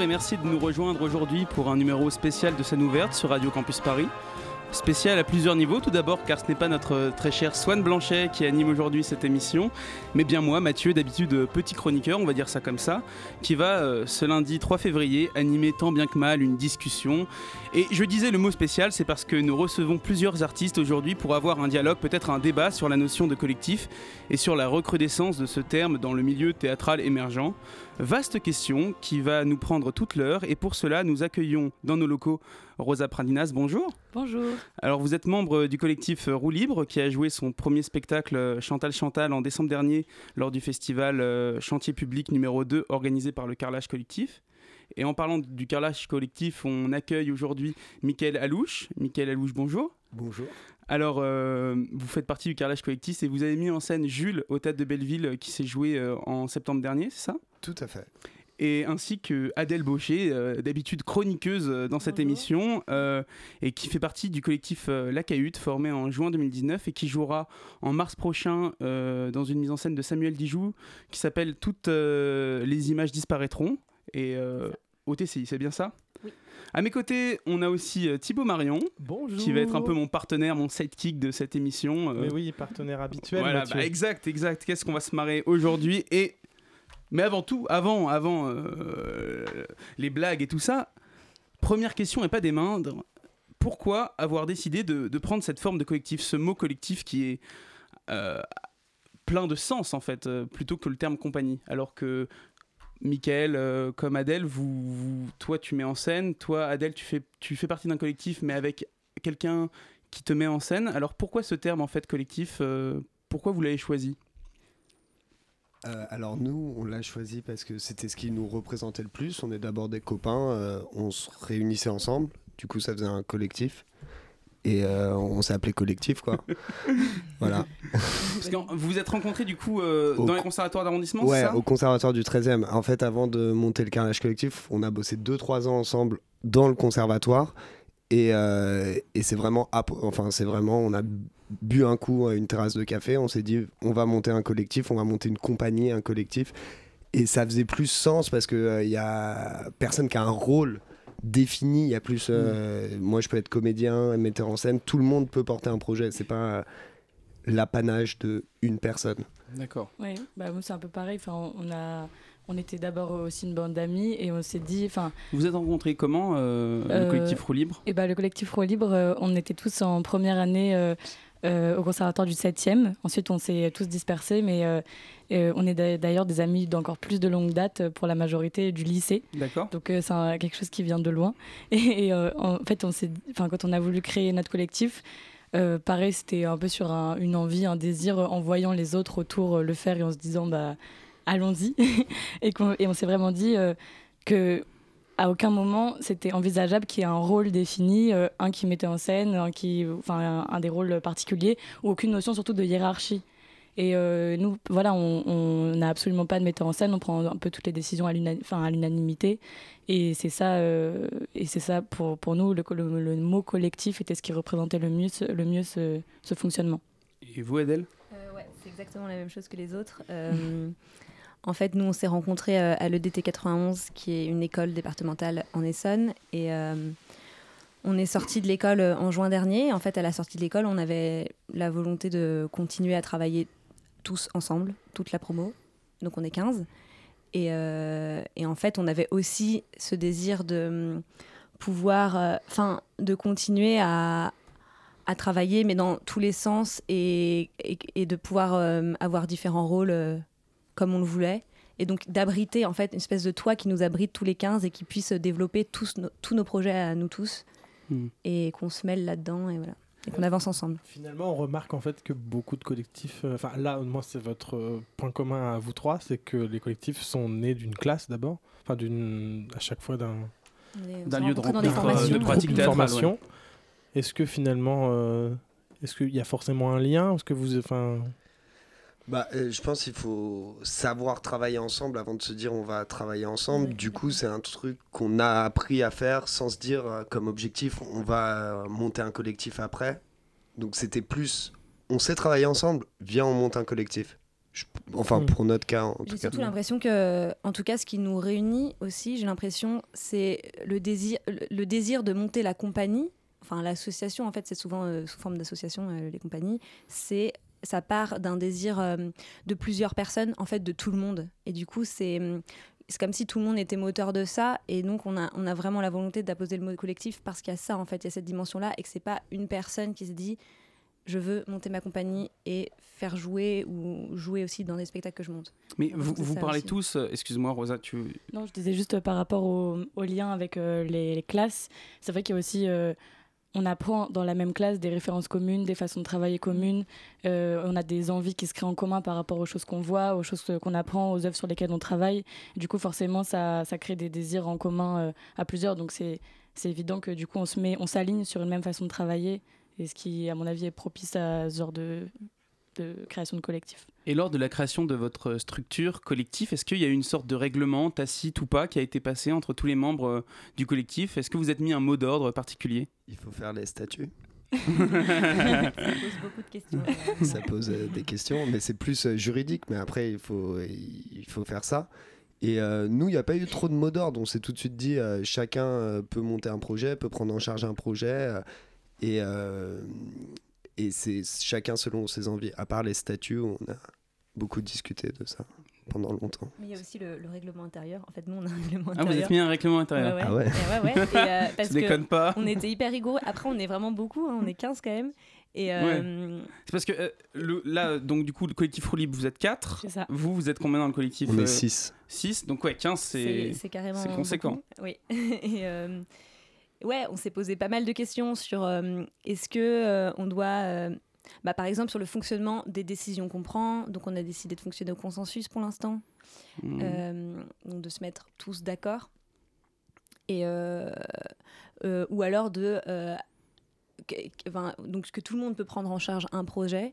Et merci de nous rejoindre aujourd'hui pour un numéro spécial de scène ouverte sur Radio Campus Paris. Spécial à plusieurs niveaux, tout d'abord car ce n'est pas notre très cher Swan Blanchet qui anime aujourd'hui cette émission, mais bien moi, Mathieu, d'habitude petit chroniqueur, on va dire ça comme ça, qui va euh, ce lundi 3 février animer tant bien que mal une discussion. Et je disais le mot spécial, c'est parce que nous recevons plusieurs artistes aujourd'hui pour avoir un dialogue, peut-être un débat sur la notion de collectif et sur la recrudescence de ce terme dans le milieu théâtral émergent. Vaste question qui va nous prendre toute l'heure et pour cela nous accueillons dans nos locaux Rosa Pradinas. Bonjour. Bonjour. Alors vous êtes membre du collectif Roue Libre qui a joué son premier spectacle Chantal Chantal en décembre dernier lors du festival euh, Chantier public numéro 2 organisé par le Carrelage Collectif. Et en parlant du Carrelage Collectif, on accueille aujourd'hui Mickaël Alouche. Mickaël Alouche, bonjour. Bonjour. Alors, euh, vous faites partie du carrelage collectif et vous avez mis en scène Jules au Théâtre de Belleville euh, qui s'est joué euh, en septembre dernier, c'est ça? Tout à fait. Et ainsi que Adèle Baucher, d'habitude chroniqueuse dans cette émission, et qui fait partie du collectif La Cahute, formé en juin 2019 et qui jouera en mars prochain dans une mise en scène de Samuel Dijoux qui s'appelle Toutes les images disparaîtront. Et au TCI, c'est bien ça? À mes côtés, on a aussi euh, Thibaut Marion, qui va être un peu mon partenaire, mon sidekick de cette émission. Euh. Mais oui, partenaire habituel. Voilà, bah, exact, exact. Qu'est-ce qu'on va se marrer aujourd'hui? Et mais avant tout, avant, avant euh, les blagues et tout ça, première question et pas des moindres. Pourquoi avoir décidé de, prendre cette forme de collectif, ce mot collectif qui est plein de sens en fait, plutôt que le terme compagnie, alors que Michael, euh, comme Adèle, toi tu mets en scène, toi Adèle tu fais, tu fais partie d'un collectif mais avec quelqu'un qui te met en scène. Alors pourquoi ce terme en fait collectif euh, Pourquoi vous l'avez choisi? Euh, alors nous, on l'a choisi parce que c'était ce qui nous représentait le plus. On est d'abord des copains, on se réunissait ensemble, du coup ça faisait un collectif et euh, on s'est appelé collectif quoi. voilà. Parce que vous vous êtes rencontrés du coup euh, dans les conservatoires d'arrondissement Ouais, ça? au conservatoire du 13e. En fait, avant de monter le carrelage collectif, on a bossé 2-3 ans ensemble dans le conservatoire et, euh, et c'est vraiment enfin c'est vraiment on a bu un coup à une terrasse de café, on s'est dit on va monter un collectif, on va monter une compagnie, un collectif et ça faisait plus sens parce que il y a personne qui a un rôle défini. Il y a plus. Euh, moi, je peux être comédien, metteur en scène. Tout le monde peut porter un projet. C'est pas l'apanage de une personne. D'accord. Oui, bah, c'est un peu pareil. Enfin, on a. On était d'abord aussi une bande d'amis et on s'est dit. Enfin, vous êtes rencontrés comment euh, le euh, collectif Roue Libre? et bah, Le collectif Roue Libre, on était tous en première année au conservatoire du 7e. Ensuite, on s'est tous dispersés, mais euh, on est d'ailleurs des amis d'encore plus de longue date pour la majorité du lycée. D'accord. Donc euh, c'est quelque chose qui vient de loin. Et, euh, en fait, on quand on a voulu créer notre collectif, pareil, c'était un peu sur une envie, un désir, en voyant les autres autour le faire et en se disant, bah, allons-y. et, et, on s'est vraiment dit que à aucun moment c'était envisageable qu'il y ait un rôle défini, un qui mettait en scène, un qui, enfin, un, des rôles particuliers, ou aucune notion surtout de hiérarchie. Et euh, nous, voilà, on n'a absolument pas de metteur en scène, on prend un peu toutes les décisions à l'unanimité. Et c'est ça, euh, et c'est ça pour, pour nous, le, le, mot collectif était ce qui représentait le mieux, le mieux ce, ce fonctionnement. Et vous, Adèle? Euh, Ouais, c'est exactement la même chose que les autres. en fait, nous, on s'est rencontrés à l'EDT 91, qui est une école départementale en Essonne. Et on est sorti de l'école en juin dernier. En fait, à la sortie de l'école, on avait la volonté de continuer à travailler tous ensemble, toute la promo. Donc on est 15. Euh, et, en fait, on avait aussi ce désir de hum, pouvoir, euh, enfin, de continuer à, travailler, mais dans tous les sens, et, de pouvoir euh, avoir différents rôles comme on le voulait. Et donc d'abriter en fait une espèce de toit qui nous abrite tous les 15 et qui puisse développer tous, tous nos projets à nous tous. Hmm. Et qu'on se mêle là-dedans. Et voilà et qu'on avance ensemble. Finalement, on remarque en fait que beaucoup de collectifs, euh, enfin là, moi, c'est votre euh, point commun à vous trois, c'est que les collectifs sont nés d'une classe d'abord, enfin d'une, à chaque fois d'un d'un lieu de rencontre dans des rencontre, euh, de pratique formation. ouais. Est-ce que finalement, euh, est-ce qu'il y a forcément un lien Est-ce que vous, enfin, Bah, euh, je pense qu'il faut savoir travailler ensemble avant de se dire on va travailler ensemble. Du coup, c'est un truc qu'on a appris à faire sans se dire euh, comme objectif on va euh, monter un collectif après. Donc c'était plus on sait travailler ensemble, viens on monte un collectif. Je- enfin Hmm. pour notre cas en tout J'ai cas. surtout l'impression que, en tout cas, ce qui nous réunit aussi, j'ai l'impression, c'est le désir, le, le désir de monter la compagnie. Enfin, l'association, en fait, c'est souvent euh, sous forme d'association, euh, les compagnies. C'est ça part d'un désir euh, de plusieurs personnes, en fait, de tout le monde. Et du coup, c'est hum, c'est comme si tout le monde était moteur de ça. Et donc, on a, on a vraiment la volonté d'apposer le mot collectif parce qu'il y a ça, en fait, il y a cette dimension-là et que c'est pas une personne qui se dit je veux monter ma compagnie et faire jouer ou jouer aussi dans des spectacles que je monte. Mais vous, vous parlez aussi. tous, euh, excuse-moi Rosa, tu... Non, je disais juste par rapport au, au lien avec euh, les, les classes. C'est vrai qu'il y a aussi. euh, on apprend dans la même classe des références communes, des façons de travailler communes. Euh, on a des envies qui se créent en commun par rapport aux choses qu'on voit, aux choses qu'on apprend, aux œuvres sur lesquelles on travaille. Du coup, forcément, ça, ça crée des désirs en commun euh, à plusieurs. Donc, c'est c'est évident que du coup, on se met, on s'aligne sur une même façon de travailler. Et ce qui, à mon avis, est propice à ce genre de, de création de collectif. Et lors de la création de votre structure collectif, est-ce qu'il y a eu une sorte de règlement, tacite ou pas, qui a été passé entre tous les membres euh, du collectif? Est-ce que vous êtes mis un mot d'ordre particulier? Il faut faire les statuts. Ça pose beaucoup de questions. ça pose euh, des questions, mais c'est plus euh, juridique. Mais après, il faut, il faut faire ça. Et euh, nous, il n'y a pas eu trop de mots d'ordre. On s'est tout de suite dit, euh, chacun euh, peut monter un projet, peut prendre en charge un projet. euh, et euh, et c'est chacun selon ses envies. À part les statuts, on a beaucoup discuté de ça pendant longtemps. Mais il y a aussi le, le règlement intérieur. En fait, nous, on a un règlement Ah, vous intérieur. êtes mis un règlement intérieur Ouais, Ah ouais. Et ouais, ouais. Et, euh, parce Ça que déconne pas on était hyper rigoureux. Après, on est vraiment beaucoup. hein, on est 15 quand même. Et euh, C'est parce que euh, le, là, donc du coup, le collectif Roue Libre, vous êtes 4. C'est ça. Vous, vous êtes combien dans le collectif On est 6. 6. Donc ouais, 15, c'est c'est... c'est carrément. c'est conséquent. beaucoup. Oui. Et euh, ouais, on s'est posé pas mal de questions sur euh, est-ce que euh, on doit. euh, bah, par exemple, sur le fonctionnement des décisions qu'on prend. Donc, on a décidé de fonctionner au consensus pour l'instant. Euh, donc de se mettre tous d'accord. Et ou alors de que, donc que tout le monde peut prendre en charge un projet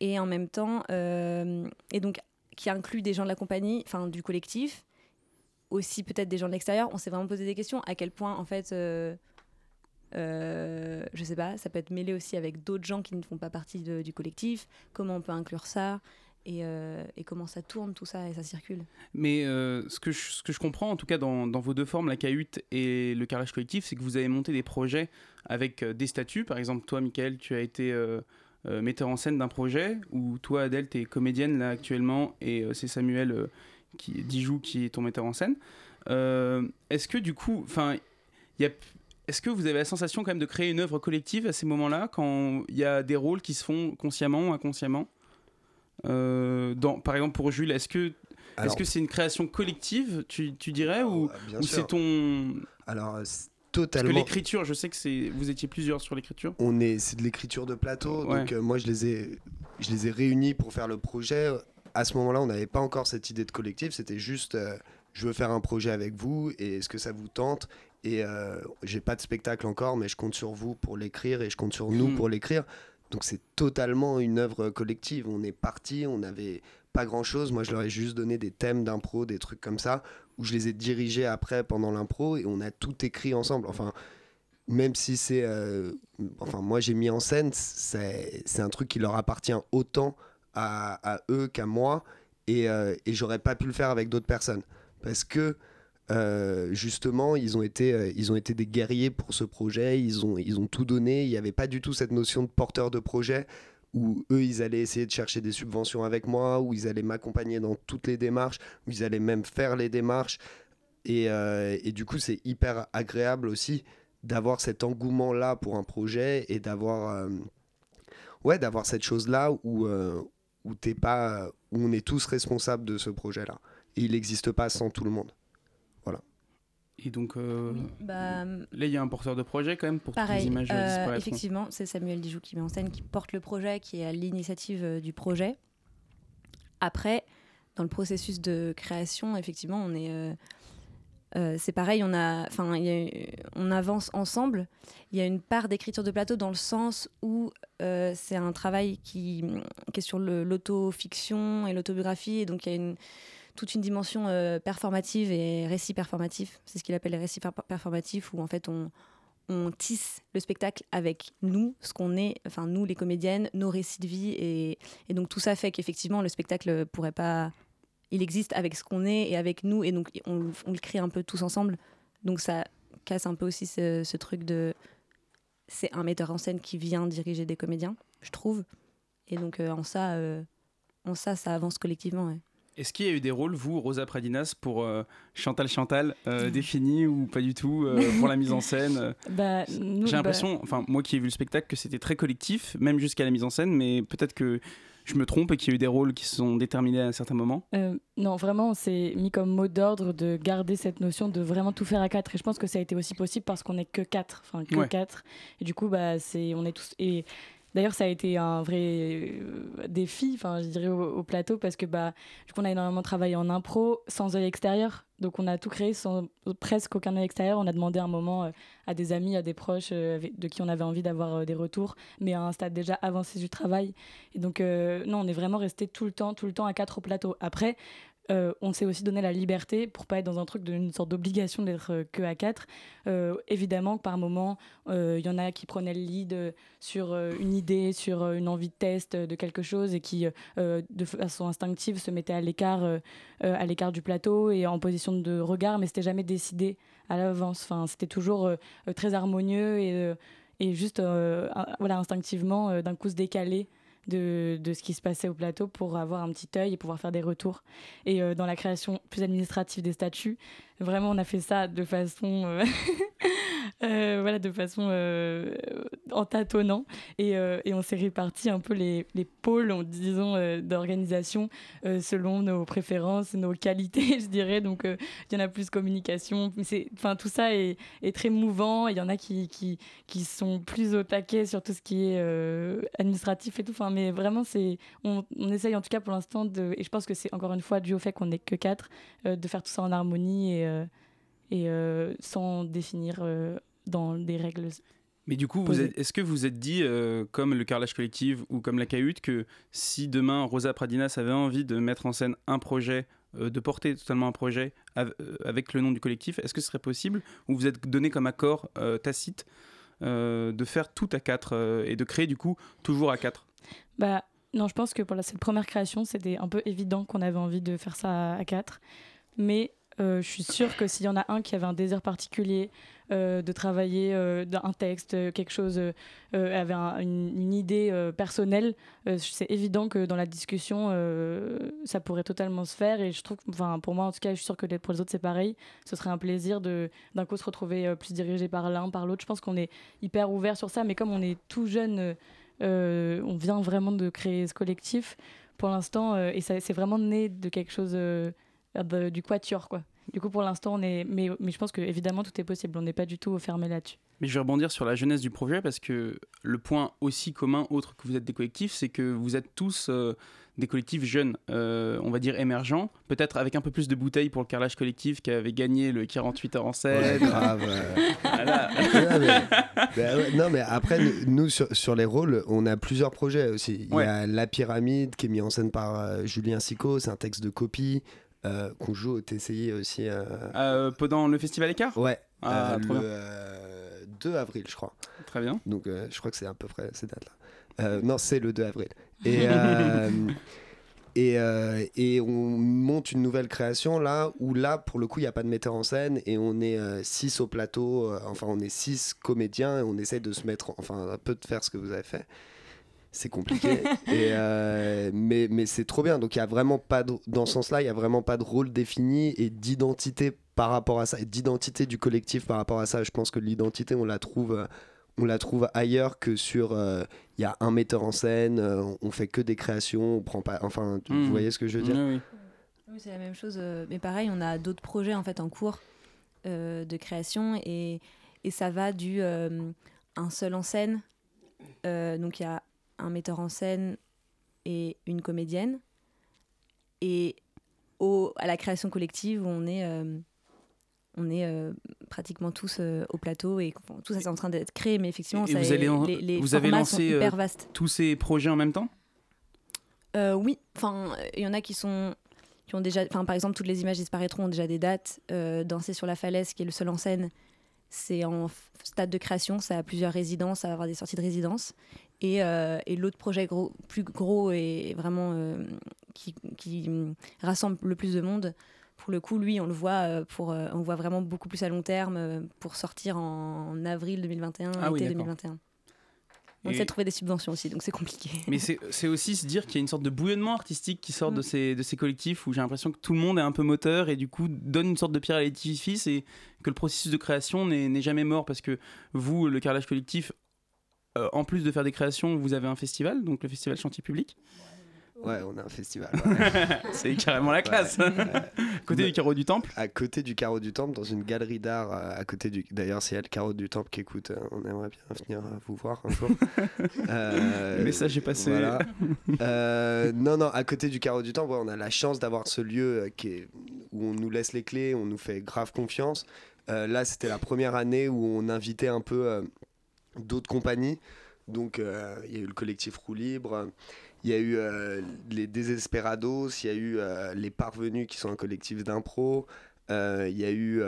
et en même temps et donc qui inclut des gens de la compagnie, enfin du collectif, aussi peut-être des gens de l'extérieur. On s'est vraiment posé des questions à quel point en fait. euh, euh, je sais pas, ça peut être mêlé aussi avec d'autres gens qui ne font pas partie du collectif. Comment on peut inclure ça et, euh, et comment ça tourne tout ça et ça circule. Mais euh, ce, que je, comprends, en tout cas dans, dans vos deux formes, la cahute et le carrelage collectif, c'est que vous avez monté des projets avec euh, des statuts. Par exemple, toi, Michael, tu as été metteur en scène d'un projet, ou toi, Adèle, tu es comédienne là actuellement, et c'est Samuel qui, Dijou qui est ton metteur en scène. Euh, Est-ce que du coup, enfin, il y a... Est-ce que vous avez la sensation quand même de créer une œuvre collective à ces moments-là, quand il y a des rôles qui se font consciemment ou inconsciemment? Euh, dans, Par exemple, pour Jules, est-ce que Alors, est-ce que c'est une création collective, tu, tu dirais, ou, euh, ou c'est ton... Alors, Parce que totalement. l'écriture, je sais que c'est vous étiez plusieurs sur l'écriture. on est c'est de l'écriture de plateau Ouais. donc euh, moi je les ai je les ai réunis pour faire le projet à ce moment-là on n'avait pas encore cette idée de collectif. C'était juste euh, je veux faire un projet avec vous et est-ce que ça vous tente? Et euh, j'ai pas de spectacle encore mais je compte sur vous pour l'écrire et je compte sur nous Mhm. pour l'écrire. Donc c'est totalement une œuvre collective. On est parti on n'avait pas grand chose moi je leur ai juste donné des thèmes d'impro des trucs comme ça où je les ai dirigés après pendant l'impro et on a tout écrit ensemble. Enfin même si c'est euh, enfin moi j'ai mis en scène c'est un truc qui leur appartient autant à, eux qu'à moi et, euh, et j'aurais pas pu le faire avec d'autres personnes. Parce que euh, justement ils ont été euh, ils ont été des guerriers pour ce projet ils ont ils ont tout donné. Il n'y avait pas du tout cette notion de porteur de projet où eux ils allaient essayer de chercher des subventions avec moi où ils allaient m'accompagner dans toutes les démarches où ils allaient même faire les démarches. Et, euh, et du coup c'est hyper agréable aussi d'avoir cet engouement là pour un projet et d'avoir ouais d'avoir cette chose là où où t'es pas où on est tous responsables de ce projet là et il n'existe pas sans tout le monde. Et donc euh, Bah, là, il y a un porteur de projet quand même pour toutes les Pareil, images euh, disparaîtront. effectivement, c'est Samuel Dijou qui met en scène, qui porte le projet, qui est à l'initiative euh, du projet. Après, dans le processus de création, effectivement, on est, euh, euh, c'est pareil, on, a, on avance ensemble. Il y a une part d'écriture de plateau dans le sens où euh, c'est un travail qui, est sur l'autofiction et l'autobiographie, et donc il y a une, toute une dimension euh, performative et récit performatif. C'est ce qu'il appelle les récits performatifs, où en fait on, on tisse le spectacle avec nous, ce qu'on est, enfin nous les comédiennes, nos récits de vie, et, et donc tout ça fait qu'effectivement le spectacle pourrait pas il existe avec ce qu'on est et avec nous, et donc on, le crée un peu tous ensemble. Donc ça casse un peu aussi ce, truc de. C'est un metteur en scène qui vient diriger des comédiens, je trouve. Et donc euh, en, ça, euh, en ça, ça avance collectivement. Est-ce qu'il y a eu des rôles, vous, Rosa Pradinas, pour euh, Chantal Chantal, définis ou pas du tout, pour la mise en scène bah, J'ai l'impression, enfin moi qui ai vu le spectacle, que c'était très collectif, même jusqu'à la mise en scène, mais peut-être que je me trompe et qu'il y a eu des rôles qui se sont déterminés à un certain moment? Euh, Non, vraiment, on s'est mis comme mot d'ordre de garder cette notion de vraiment tout faire à quatre. Et je pense que ça a été aussi possible parce qu'on n'est que quatre. Enfin, que quatre. Et du coup, bah, c'est, on est tous. Et D'ailleurs, ça a été un vrai euh, défi, enfin, je dirais, au, plateau, parce que bah, du coup, a énormément travaillé en impro, sans œil extérieur. Donc, on a tout créé sans presque aucun œil extérieur. On a demandé un moment euh, à des amis, à des proches euh, de qui on avait envie d'avoir des retours, mais à un stade déjà avancé du travail. Et donc, non, on est vraiment resté tout le temps, tout le temps à quatre au plateau. Après, euh, on s'est aussi donné la liberté pour pas être dans un truc d'une sorte d'obligation d'être euh, que à quatre. Euh, évidemment par moment, il y en a qui prenaient le lead sur une idée, sur une envie de test de quelque chose et qui, de façon instinctive, se mettaient à l'écart, à l'écart du plateau et en position de regard, mais c'était jamais décidé à l'avance. Enfin, c'était toujours très harmonieux et, et juste, voilà, instinctivement, d'un coup se décaler de, de, ce qui se passait au plateau pour avoir un petit œil et pouvoir faire des retours. Et euh, dans la création plus administrative des statuts, vraiment on a fait ça de façon euh, Euh, voilà, de façon euh, en tâtonnant. Et, euh, et on s'est réparti un peu les, les pôles, disons, d'organisation selon nos préférences, nos qualités, je dirais. Donc, il y en a plus communication. Enfin, tout ça est, très mouvant. Il y en a qui, qui, qui, sont plus au taquet sur tout ce qui est administratif et tout. Enfin, mais vraiment, c'est on, on, essaye en tout cas pour l'instant de. Et je pense que c'est encore une fois dû au fait qu'on n'est que quatre, de faire tout ça en harmonie et sans définir dans des règles. Mais du coup, est-ce que vous êtes dit, euh, comme le carrelage collectif ou comme la cahute, que si demain Rosa Pradinas avait envie de mettre en scène un projet, euh, de porter totalement un projet euh, avec le nom du collectif, est-ce que ce serait possible Ou vous êtes donné comme accord tacite de faire tout à quatre et de créer du coup toujours à quatre? Bah non, je pense que pour la, cette première création, c'était un peu évident qu'on avait envie de faire ça à, à quatre. Mais je suis sûre que s'il y en a un qui avait un désir particulier, euh, de travailler euh, un texte, euh, quelque chose, avait une, idée personnelle, c'est évident que dans la discussion, ça pourrait totalement se faire. Et je trouve, enfin, pour moi en tout cas, je suis sûre que pour les autres c'est pareil. Ce serait un plaisir d'un coup se retrouver plus dirigé par l'un, par l'autre. Je pense qu'on est hyper ouvert sur ça, mais comme on est tout jeune, on vient vraiment de créer ce collectif pour l'instant, et c'est vraiment né de quelque chose du quatuor, quoi. Du coup, pour l'instant, on est. Mais, mais je pense que évidemment tout est possible. On n'est pas du tout fermé là-dessus. Mais je vais rebondir sur la jeunesse du projet parce que le point aussi commun, autre que vous êtes des collectifs, c'est que vous êtes tous euh, des collectifs jeunes, euh, on va dire émergents, peut-être avec un peu plus de bouteilles pour le carrelage collectif qui avait gagné le 48 heures en scène. Ouais, grave. non, mais, après, nous, sur, les rôles, on a plusieurs projets aussi. Il y a La Pyramide qui est mis en scène par euh, Julien Sico, c'est un texte de copie. Euh, qu'on joue au TCI aussi. Euh, euh, pendant le festival Écart? Ouais. Ah, le 2 avril, je crois. Très bien. Donc, je crois que c'est à peu près ces dates-là. non, c'est le 2 avril. Et. Et, et, on monte une nouvelle création là où là pour le coup il n'y a pas de metteur en scène et on est 6 au plateau enfin on est 6 comédiens et on essaie de se mettre enfin un peu de faire ce que vous avez fait c'est compliqué. et, euh, mais mais c'est trop bien. Donc il y a vraiment pas de, dans ce sens-là, il y a vraiment pas de rôle défini et d'identité par rapport à ça, et d'identité du collectif par rapport à ça. Je pense que l'identité, on la trouve, on la trouve ailleurs que sur. Euh, il y a un metteur en scène, euh, on fait que des créations, on prend pas. Enfin, vous mmh. voyez ce que je veux dire? Oui, oui. c'est la même chose. mais pareil, on a d'autres projets en fait en cours de création et, et ça va du un seul en scène. donc il y a un metteur en scène et une comédienne. Et au, à la création collective, on est, euh, on est euh, pratiquement tous euh, au plateau et tout ça c'est en train d'être créé, mais effectivement, Et ça vous allez en- les, les vous avez lancé. Tous ces projets en même temps? Oui, enfin, il y en a qui sont qui ont déjà, enfin, par exemple, toutes les images disparaîtront ont déjà des dates. Danser sur la falaise, qui est le seul en scène, c'est en stade de création, ça a plusieurs résidences, ça va avoir des sorties de résidence. Et, euh, et l'autre projet gros, plus gros et vraiment euh, qui, qui, hum, rassemble le plus de monde, pour le coup, lui, on le voit euh, pour, on voit vraiment beaucoup plus à long terme pour sortir en avril 2021, Ah été d'accord. 2021. On essaie de trouver des subventions aussi, donc c'est compliqué. Mais c'est aussi se dire qu'il y a une sorte de bouillonnement artistique qui sort de, Mm. ces, de ces collectifs où j'ai l'impression que tout le monde est un peu moteur et du coup donne une sorte de pierre à l'édifice et que le processus de création n'est n'est jamais mort parce que vous, le carrelage collectif, euh, en plus de faire des créations, vous avez un festival, donc le festival Chantier Public. Ouais, on a un festival. ouais. c'est carrément la classe. Ouais. Côté Ouais. du carreau du temple. à côté du carreau du temple, dans une galerie d'art euh, à côté du. D'ailleurs, a le carreau du temple qui écoute, euh, on aimerait bien venir euh, vous voir un jour. Euh, Le message est passé. Voilà. Euh, non, non, à côté du carreau du temple, ouais, on a la chance d'avoir ce lieu qui est, où on nous laisse les clés, on nous fait grave confiance. Là, c'était la première année où on invitait un peu d'autres compagnies. Donc, il y a eu le collectif Roue Libre, il y a eu euh, les Désesperados, il y a eu euh, les Parvenus qui sont un collectif d'impro. Euh, Il y a eu,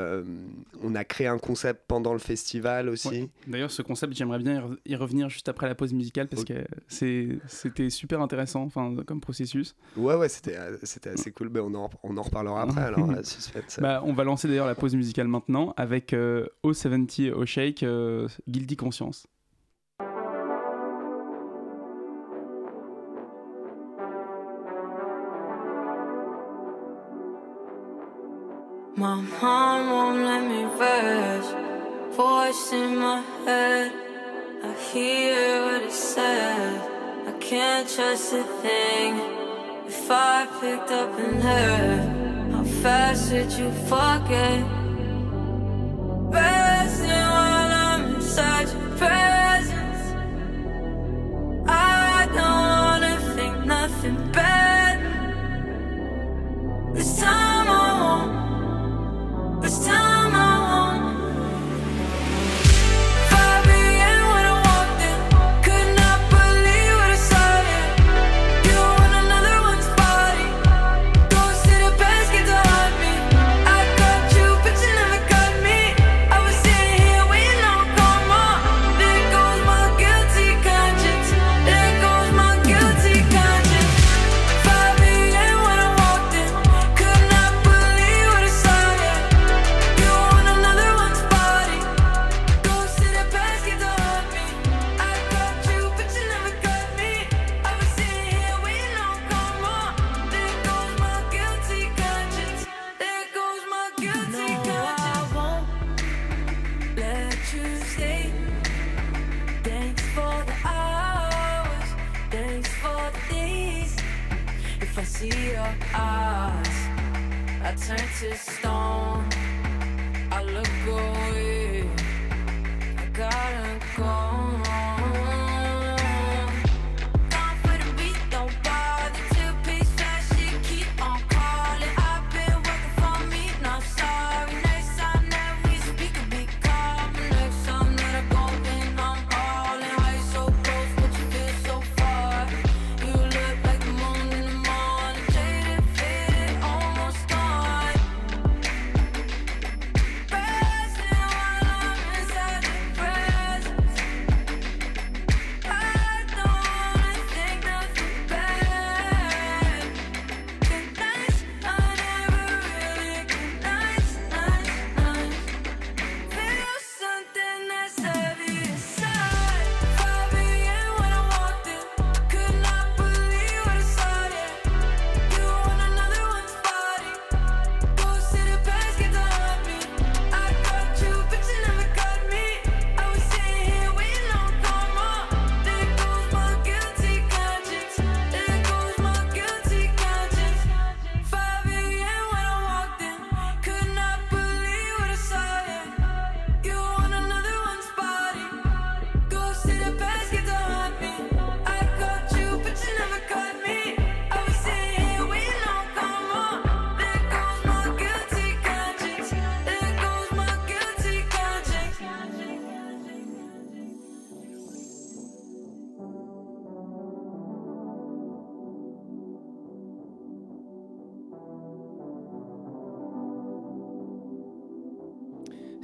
on a créé un concept pendant le festival aussi. Ouais. D'ailleurs, ce concept, j'aimerais bien y re- y revenir juste après la pause musicale parce que c'était super intéressant enfin, comme processus. Ouais, ouais, c'était, assez cool. Mais on en, on en reparlera après. alors, suspense. Bah, on va lancer d'ailleurs la pause musicale maintenant avec euh, O70 au Shake, Guilty Conscience. Mind won't let me rest. Voice in my head, I hear what it says. I can't trust a thing. If I picked up and left, how fast would you forget? To stone. I look away. I gotta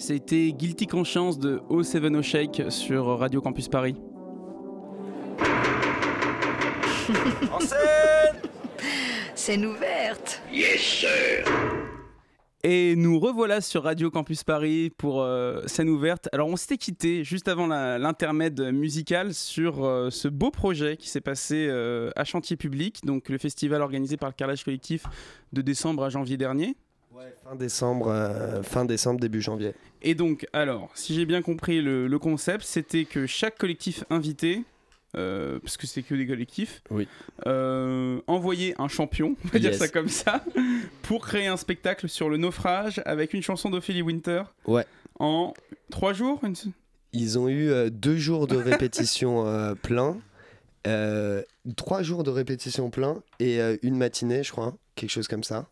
C'était Guilty Conscience de O7 O Shake sur Radio Campus Paris. En scène Scène ouverte Yes, sir Et nous revoilà sur Radio Campus Paris pour euh, scène ouverte. Alors on s'était quitté juste avant l'intermède musical sur euh, ce beau projet qui s'est passé euh, à Chantier Public, donc le festival organisé par le Carrelage Collectif de décembre à janvier dernier. Fin décembre, euh, fin décembre, début janvier. Et donc, alors, si j'ai bien compris le, le concept, c'était que chaque collectif invité, euh, parce que c'est que des collectifs, Oui. euh, envoyait un champion, on va dire ça comme ça, pour créer un spectacle sur le naufrage avec une chanson d'Ophélie Winter. Ouais. En trois jours une- Ils ont eu euh, deux jours de répétition plein, euh, trois jours de répétition plein et euh, une matinée, je crois, quelque chose comme ça.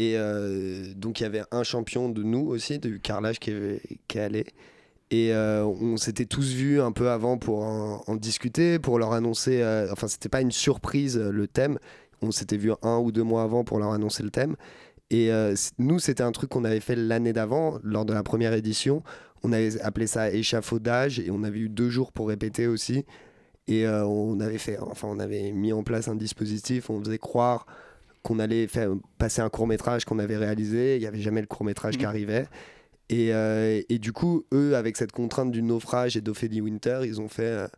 Et euh, donc il y avait un champion de nous aussi, du carrelage qui est. Et euh, on s'était tous vus un peu avant pour en, discuter, pour leur annoncer. euh, enfin, c'était pas une surprise euh, le thème. On s'était vu un ou deux mois avant pour leur annoncer le thème. Et nous, c'était un truc qu'on avait fait l'année d'avant, lors de la première édition. On avait appelé ça échafaudage et on avait eu deux jours pour répéter aussi. Et on avait fait, enfin, on avait mis en place un dispositif. On faisait croire qu'on allait faire, passer un court métrage qu'on avait réalisé. Il n'y avait jamais le court métrage qui Mhm. arrivait. Et, euh, et du coup, eux, avec cette contrainte du naufrage et d'Ophélie Winter, ils ont fait. euh,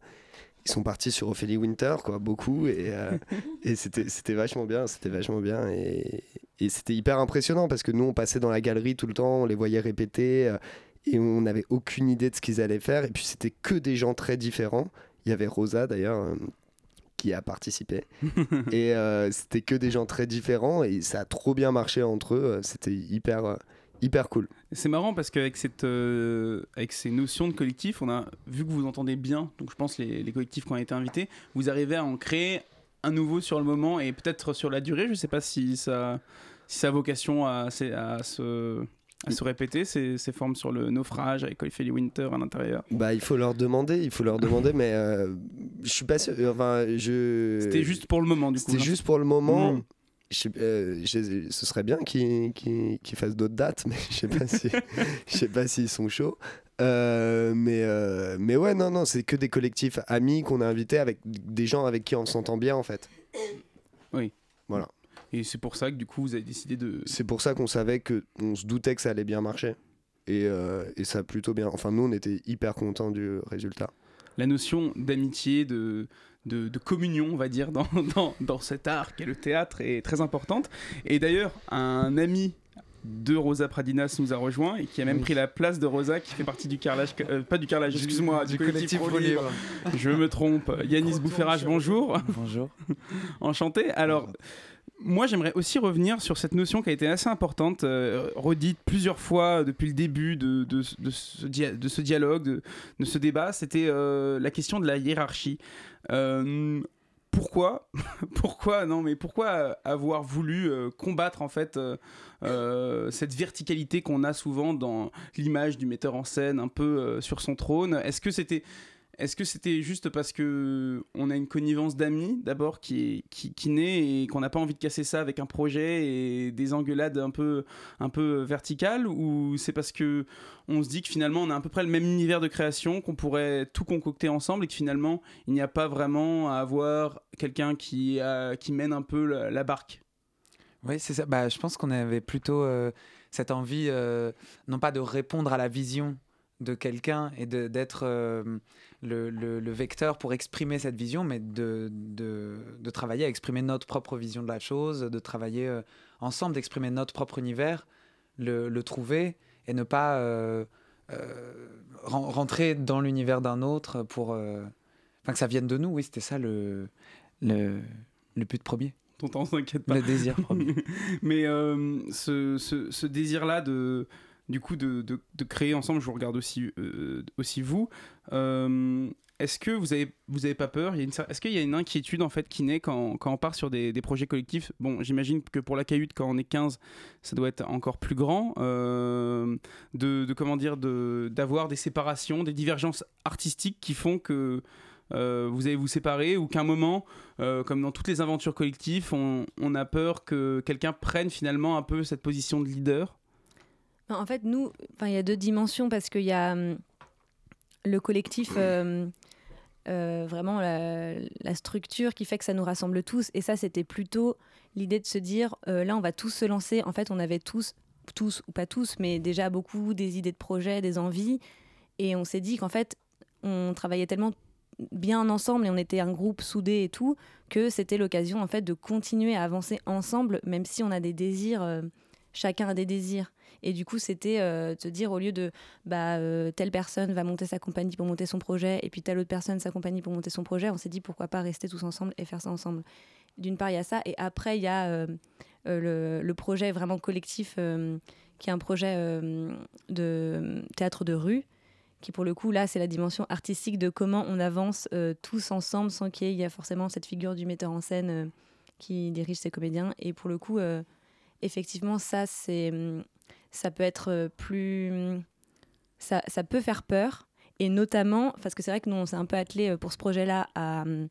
ils sont partis sur Ophélie Winter, quoi, beaucoup. Et, euh, et c'était c'était vachement bien, c'était vachement bien. Et, et c'était hyper impressionnant parce que nous, on passait dans la galerie tout le temps, on les voyait répéter. euh, et on n'avait aucune idée de ce qu'ils allaient faire. Et puis, c'était que des gens très différents. Il y avait Rosa, d'ailleurs. Euh, qui a participé. Et euh, c'était que des gens très différents et ça a trop bien marché entre eux. C'était hyper euh, hyper cool. C'est marrant parce qu'avec cette, euh, avec ces notions de collectif, on a vu que vous entendez bien, donc je pense les, les collectifs qui ont été invités, vous arrivez à en créer un nouveau sur le moment et peut-être sur la durée. Je sais pas si ça, si ça a vocation à, à se, à se répéter ces, ces formes sur le naufrage avec Ophélie Winter à l'intérieur. bah il faut leur demander il faut leur demander mais euh, je suis pas sûr enfin je C'était juste pour le moment du coup. c'était non juste pour le moment Mm. Je euh, je- ce serait bien qu'ils qu'ils- qu'ils fassent d'autres dates, mais je sais pas si, je sais pas s'ils sont chauds. Euh, mais, euh, mais ouais, non, non, c'est que des collectifs amis qu'on a invités avec des gens avec qui on s'entend bien en fait. Oui. Voilà. Et c'est pour ça que du coup vous avez décidé de. C'est pour ça qu'on savait que on se doutait que ça allait bien marcher. Et, euh, et ça a plutôt bien. Enfin, nous, on était hyper contents du résultat. la notion d'amitié, de, de, de communion, on va dire, dans, dans, dans cet art qu'est le théâtre est très importante. Et d'ailleurs, un ami de Rosa Pradinas nous a rejoint et qui a même Oui. pris la place de Rosa qui fait partie du carrelage, euh, pas du carrelage, excuse-moi, du, collectif, Pro Libre. Je me trompe. Yanis Boufferage, bonjour. Bonjour. Enchanté. Alors, moi, j'aimerais aussi revenir sur cette notion qui a été assez importante, euh, redite plusieurs fois depuis le début de, ce, dialogue, de, ce débat. C'était euh, la question de la hiérarchie. Euh, pourquoi Pourquoi Non, mais pourquoi avoir voulu combattre en fait cette verticalité qu'on a souvent dans l'image du metteur en scène, un peu sur son trône? Est-ce que c'était est-ce que c'était juste parce que on a une connivence d'amis d'abord qui, qui, naît et qu'on n'a pas envie de casser ça avec un projet et des engueulades un peu, un peu verticales ou c'est parce que on se dit que finalement on a à peu près le même univers de création qu'on pourrait tout concocter ensemble et que finalement il n'y a pas vraiment à avoir quelqu'un qui, qui mène un peu la, la barque? Oui, c'est ça. Bah, je pense qu'on avait plutôt euh, cette envie, euh, non pas de répondre à la vision de quelqu'un et d'être euh, le, le- le vecteur pour exprimer cette vision, mais de, de, de travailler à exprimer notre propre vision de la chose, de travailler euh, ensemble, d'exprimer notre propre univers, le, le trouver et ne pas euh, ren- rentrer dans l'univers d'un autre pour. Enfin, que ça vienne de nous, oui, c'était ça le, le, le but premier. Tonton, t'inquiète pas. Le désir premier. Mais ce, ce- ce désir-là de, du coup, de, de- créer ensemble, je vous regarde aussi, euh, aussi vous. euh, est-ce que vous avez, vous avez pas peur? Est-ce qu'il y a une inquiétude en fait qui naît quand, quand on part sur des, des projets collectifs? Bon, j'imagine que pour la cahute, quand on est 15, ça doit être encore plus grand. euh, de, de comment dire, d'avoir des séparations, des divergences artistiques qui font que vous allez vous séparer ou qu'à un moment, comme dans toutes les aventures collectives, on, on a peur que quelqu'un prenne finalement un peu cette position de leader? En fait, nous, il y a deux dimensions parce qu'il y a hum, le collectif, euh, euh, vraiment la, la structure qui fait que ça nous rassemble tous. Et ça, c'était plutôt l'idée de se dire, euh, là, on va tous se lancer. En fait, on avait tous, tous ou pas tous, mais déjà beaucoup des idées de projets, des envies. Et on s'est dit qu'en fait, on travaillait tellement bien ensemble et on était un groupe soudé et tout que c'était l'occasion en fait de continuer à avancer ensemble même si on a des désirs chacun a des désirs et du coup c'était euh, se dire au lieu de bah euh, telle personne va monter sa compagnie pour monter son projet et puis telle autre personne sa compagnie pour monter son projet on s'est dit pourquoi pas rester tous ensemble et faire ça ensemble. D'une part il y a ça et après il y a euh, euh, le, projet vraiment collectif qui est un projet de théâtre de rue qui pour le coup là c'est la dimension artistique de comment on avance tous ensemble sans qu'il y ait forcément cette figure du metteur en scène qui dirige ses comédiens. Et pour le coup effectivement ça c'est hum, ça peut être euh, plus hum, ça, peut faire peur. Et notamment parce que c'est vrai que nous on s'est un peu attelé euh, pour ce projet là à hum,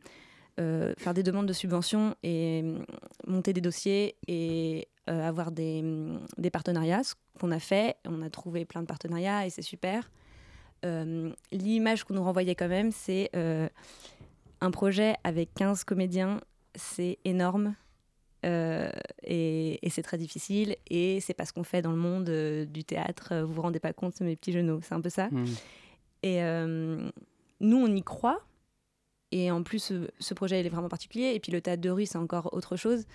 euh, faire des demandes de subventions et hum, monter des dossiers et avoir des, partenariats ce qu'on a fait. On a trouvé plein de partenariats et c'est super. L'image qu'on nous renvoyait quand même, c'est un projet avec 15 comédiens, c'est énorme. Euh, et, et c'est très difficile. Et c'est pas ce qu'on fait dans le monde euh, du théâtre. Euh, vous vous rendez pas compte mes petits genoux c'est un peu ça. Hmm. et euh, nous on y croit. Et en plus ce, ce projet il est vraiment particulier. Et puis le théâtre de rue c'est encore autre chose.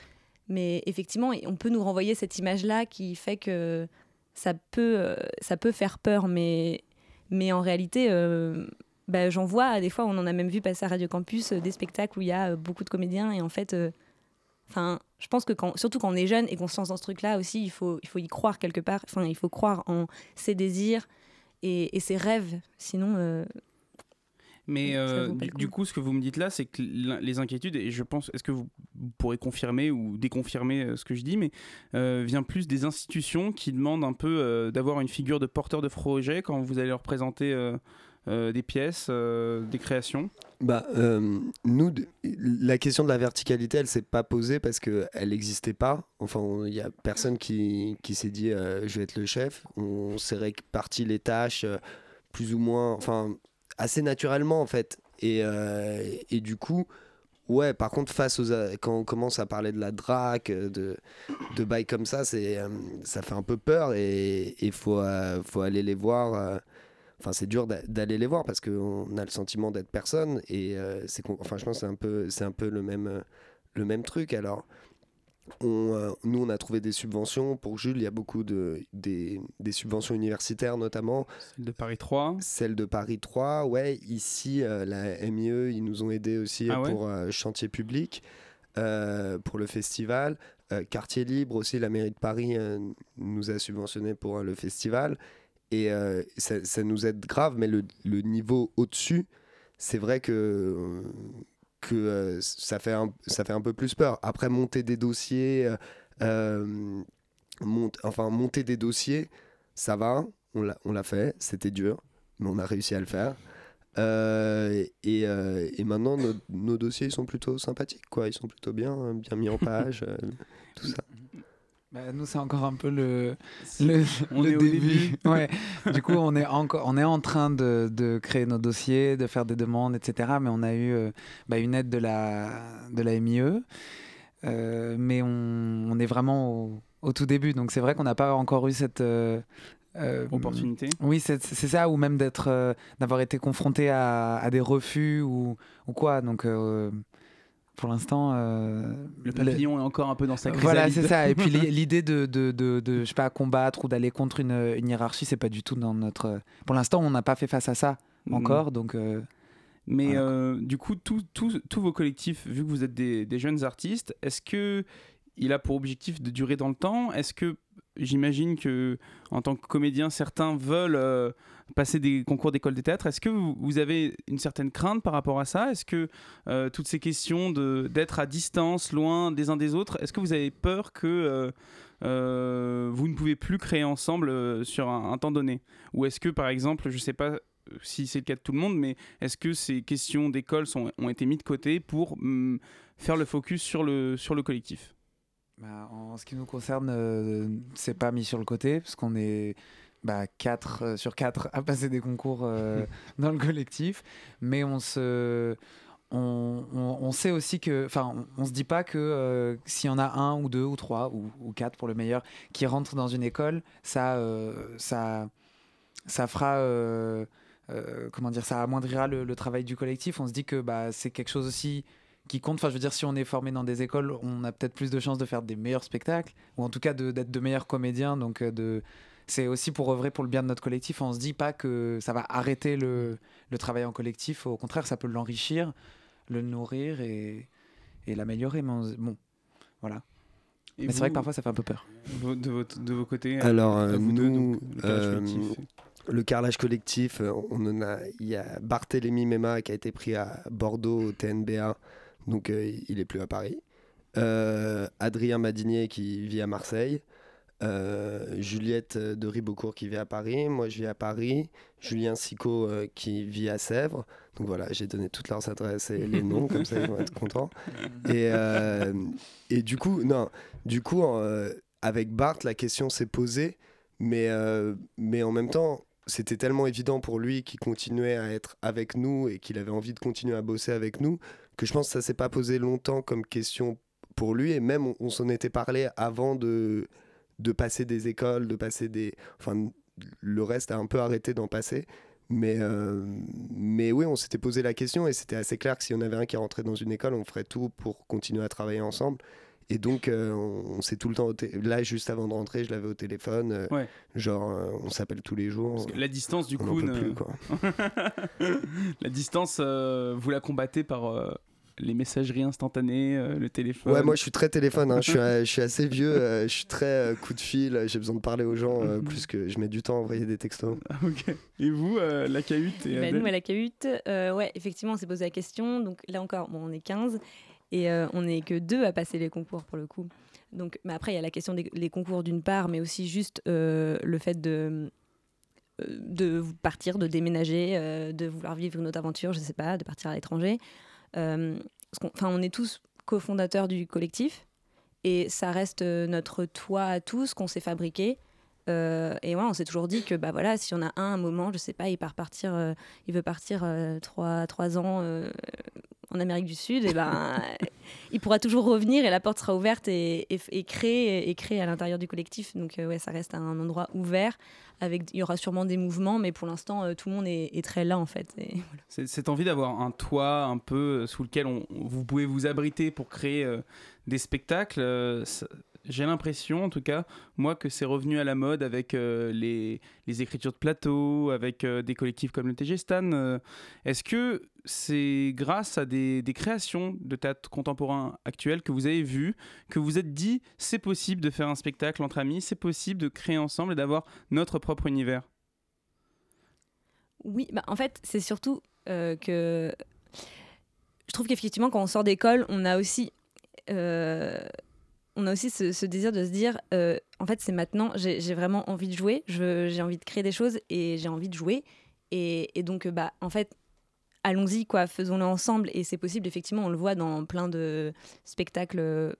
Mais effectivement on peut nous renvoyer cette image là qui fait que ça peut ça peut faire peur. Mais mais en réalité bah, j'en vois des fois on en a même vu passer à Radio Campus des spectacles où il y a beaucoup de comédiens. Et en fait enfin je pense que quand, surtout quand on est jeune et qu'on se lance dans ce truc là aussi il faut il faut y croire quelque part enfin il faut croire en ses désirs et, et ses rêves sinon euh, Mais euh, du, coup. du coup, ce que vous me dites là, c'est que les inquiétudes, et je pense, est-ce que vous pourrez confirmer ou déconfirmer euh, ce que je dis, mais euh, vient plus des institutions qui demandent un peu d'avoir une figure de porteur de projet quand vous allez leur présenter des pièces, euh, des créations Bah, euh, nous, la question de la verticalité, elle s'est pas posée parce qu'elle n'existait pas. Enfin, il y a personne qui, qui s'est dit euh, je vais être le chef. On s'est réparti les tâches euh, plus ou moins, enfin, assez naturellement en fait. Et, euh, et du coup, ouais, par contre, face aux. Quand on commence à parler de la euh, de, de bails comme ça, euh, ça fait un peu peur et il faut, euh, faut aller les voir. Enfin, c'est dur d'a- d'aller les voir parce qu'on a le sentiment d'être personne et euh, c'est enfin, je pense que c'est un peu, c'est un peu le même, le même truc. Alors, on, euh, nous, on a trouvé des subventions pour Jules. Il y a beaucoup de des, des subventions universitaires notamment. Celle de Paris 3. Celle de Paris 3, ouais. Ici, euh, la MIE, ils nous ont aidés aussi Ah ouais? pour euh, chantier public, pour le festival. Quartier Libre aussi, la mairie de Paris nous a subventionné pour le festival. Et euh, ça, ça nous aide grave, mais le, le niveau au-dessus, c'est vrai que, euh, que ça, fait un, ça fait un peu plus peur. Après, monter des dossiers, euh, mont- enfin, monter des dossiers, ça va, on l'a fait, c'était dur, mais on a réussi à le faire. Euh, et, euh, et maintenant, nos, nos dossiers ils sont plutôt sympathiques, quoi. Ils sont plutôt bien, bien mis en page, euh, tout ça. Bah, nous, c'est encore un peu le, le, On le est au début. Ouais. Du coup, on est, encore, on est en train de, de créer nos dossiers, de faire des demandes, etc. Mais on a eu euh, bah, une aide de la, de la MIE. Euh, mais on, on est vraiment au, au tout début. Donc, c'est vrai qu'on n'a pas encore eu cette. euh, Opportunité. Oui, c'est ça, ou même d'être, d'avoir été confronté à, à des refus ou, ou quoi. Donc, pour l'instant, euh, Le papillon est encore un peu dans sa voilà, chrysalide. c'est ça. Et puis l'i- l'idée de, de, de, de, je sais pas, combattre ou d'aller contre une, une hiérarchie, c'est pas du tout dans notre. Pour l'instant, on n'a pas fait face à ça Mhm. encore, donc. euh, Mais Voilà, euh, du coup, tous vos collectifs, vu que vous êtes des, des jeunes artistes, est-ce que il a pour objectif de durer dans le temps? Est-ce que j'imagine que en tant que comédien, certains veulent passer des concours d'école de théâtre. Est-ce que vous, avez une certaine crainte par rapport à ça? Est-ce que euh, toutes ces questions d'être à distance, loin des uns des autres, est-ce que vous avez peur que euh, euh, vous ne pouvez plus créer ensemble sur un, temps donné? Ou est-ce que, par exemple, je sais pas si c'est le cas de tout le monde, mais est-ce que ces questions d'école ont été mises de côté pour hum, faire le focus sur le, sur le collectif? Bah, en ce qui nous concerne, euh, c'est pas mis sur le côté, parce qu'on est bah, 4 euh, sur 4 à passer des concours euh, dans le collectif. Mais on se. On, on- on sait aussi que. Enfin, on, on se dit pas que euh, s'il y en a un ou deux ou trois ou, ou quatre pour le meilleur qui rentrent dans une école, ça. euh, ça ça fera. comment dire Ça amoindrira le, le travail du collectif. On se dit que bah, c'est quelque chose aussi qui compte. Enfin, je veux dire, si on est formé dans des écoles, on a peut-être plus de chances de faire des meilleurs spectacles, ou en tout cas de- d'être de, meilleurs comédiens. Donc, de... c'est aussi pour œuvrer pour le bien de notre collectif. On se dit pas que ça va arrêter le, le travail en collectif. Au contraire, ça peut l'enrichir, le nourrir et, et l'améliorer. Mais on bon, voilà. Et Mais c'est vrai que parfois, ça fait un peu peur. De, votre- de vos côtés Alors, euh, vous deux, nous, donc, le carrelage euh, collectif. le carrelage collectif, euh, on en a, il y a Barthélémy Mema qui a été pris à Bordeaux au TNBA, donc euh, il est plus à Paris. Euh, Adrien Madinier qui vit à Marseille. Euh, Juliette de Ribeaucourt qui vit à Paris, moi je vis à Paris, Julien Sicot euh, qui vit à Sèvres. Donc voilà, j'ai donné toutes leurs adresses et les noms, comme ça ils vont être contents. Et, euh, et du coup, non, du coup, euh, avec Bart, la question s'est posée, mais, euh, mais en même temps, c'était tellement évident pour lui qu'il continuait à être avec nous et qu'il avait envie de continuer à bosser avec nous que je pense que ça s'est pas posé longtemps comme question pour lui et même on, on s'en était parlé avant de, de passer des écoles, de passer des... Enfin, le reste a un peu arrêté d'en passer. Mais, euh, mais oui, on s'était posé la question et c'était assez clair que si on avait un qui rentrait dans une école, on ferait tout pour continuer à travailler ensemble. Et donc, euh, on, on s'est tout le temps. Là, juste avant de rentrer, je l'avais au téléphone. euh, Ouais. Genre, euh, on s'appelle tous les jours. Parce que la distance, du on coup, peut plus, quoi. la distance, vous la combattez par les messageries instantanées, euh, le téléphone. Ouais, moi je suis très téléphone, hein. je, suis, euh, je suis assez vieux, euh, je suis très euh, coup de fil, j'ai besoin de parler aux gens, euh, plus que je mets du temps à envoyer des textos. ok. Et vous, euh, la cahute et Bah, Adèle nous, à la cahute, euh, ouais, effectivement, on s'est posé la question. Donc là encore, bon, on est 15 et euh, on n'est que deux à passer les concours pour le coup. Donc, mais après, il y a la question des les concours d'une part, mais aussi juste euh, le fait de de partir, de déménager, euh, de vouloir vivre une autre aventure, je sais pas, de partir à l'étranger. Euh, on est tous cofondateurs du collectif et ça reste euh, notre toit à tous qu'on s'est fabriqué. Euh, et ouais, on s'est toujours dit que bah voilà, si on a un, un moment, je sais pas, il part partir, euh, il veut partir euh, trois, trois ans euh, en Amérique du Sud, et ben il pourra toujours revenir et la porte sera ouverte et, et, et créer et créer à l'intérieur du collectif. Donc euh, ouais, ça reste un endroit ouvert. Avec, il y aura sûrement des mouvements, mais pour l'instant, euh, tout le monde est, est très là en fait. Et voilà. C'est- Cette envie d'avoir un toit un peu sous lequel on, vous pouvez vous abriter pour créer euh, des spectacles, euh, ça- j'ai l'impression, en tout cas, moi, que c'est revenu à la mode avec euh, les, écritures de plateau, avec euh, des collectifs comme le TG Stan. euh. Est-ce que c'est grâce à des, créations de théâtre contemporain actuel que vous avez vues, que vous êtes dit, c'est possible de faire un spectacle entre amis, c'est possible de créer ensemble et d'avoir notre propre univers? Oui, bah, en fait, c'est surtout que je trouve qu'effectivement, quand on sort d'école, on a aussi, on a aussi ce, désir de se dire, euh, en fait, c'est maintenant, j'ai vraiment envie de jouer, j'ai envie de créer des choses et j'ai envie de jouer. Et, donc, euh, bah, en fait, allons-y, quoi, faisons-le ensemble. Et c'est possible, effectivement, on le voit dans plein de spectacles euh,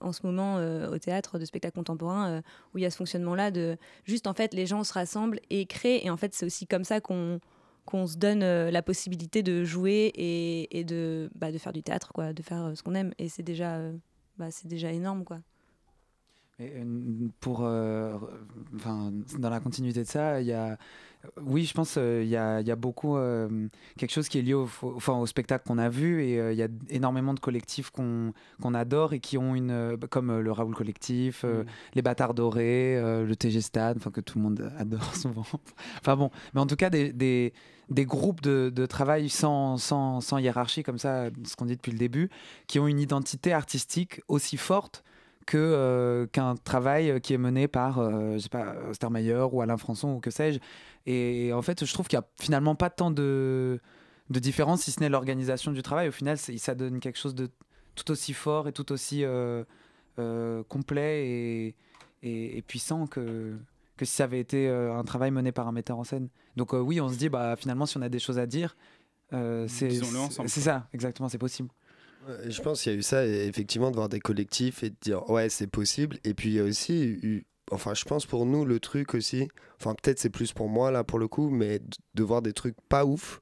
en ce moment au théâtre, de spectacles contemporains, où il y a ce fonctionnement-là de juste, en fait, les gens se rassemblent et créent. Et en fait, c'est aussi comme ça qu'on qu'on se donne la possibilité de jouer et, et de, bah, de faire du théâtre, quoi, de faire ce qu'on aime. Et c'est déjà, bah, c'est déjà énorme, quoi. Et, euh, pour, euh, enfin, dans la continuité de ça, il y a, oui, je pense euh, il y, a, il y a beaucoup euh, quelque chose qui est lié au, enfin, au spectacle qu'on a vu et euh, il y a énormément de collectifs qu'on qu'on adore et qui ont une, euh, comme le Raoul Collectif, euh, les Bâtards Dorés, le TG Stade, enfin que tout le monde adore souvent. enfin bon, mais en tout cas des, des, des groupes de, de travail sans, sans, sans hiérarchie comme ça, ce qu'on dit depuis le début, qui ont une identité artistique aussi forte que euh, qu'un travail qui est mené par euh, je sais pas Ostermayer ou Alain Françon ou que sais-je. Et en fait je trouve qu'il n'y a finalement pas tant de de différence si ce n'est l'organisation du travail. Au final ça donne quelque chose de tout aussi fort et tout aussi euh, euh, complet et, et, et puissant que que si ça avait été euh, un travail mené par un metteur en scène. Donc euh, oui on se dit bah finalement si on a des choses à dire euh, c'est ça exactement c'est possible Je pense qu'il y a eu ça, effectivement, de voir des collectifs et de dire ouais, c'est possible. Et puis il y a aussi eu, enfin, je pense pour nous, le truc aussi, enfin, peut-être c'est plus pour moi là pour le coup, mais de, voir des trucs pas ouf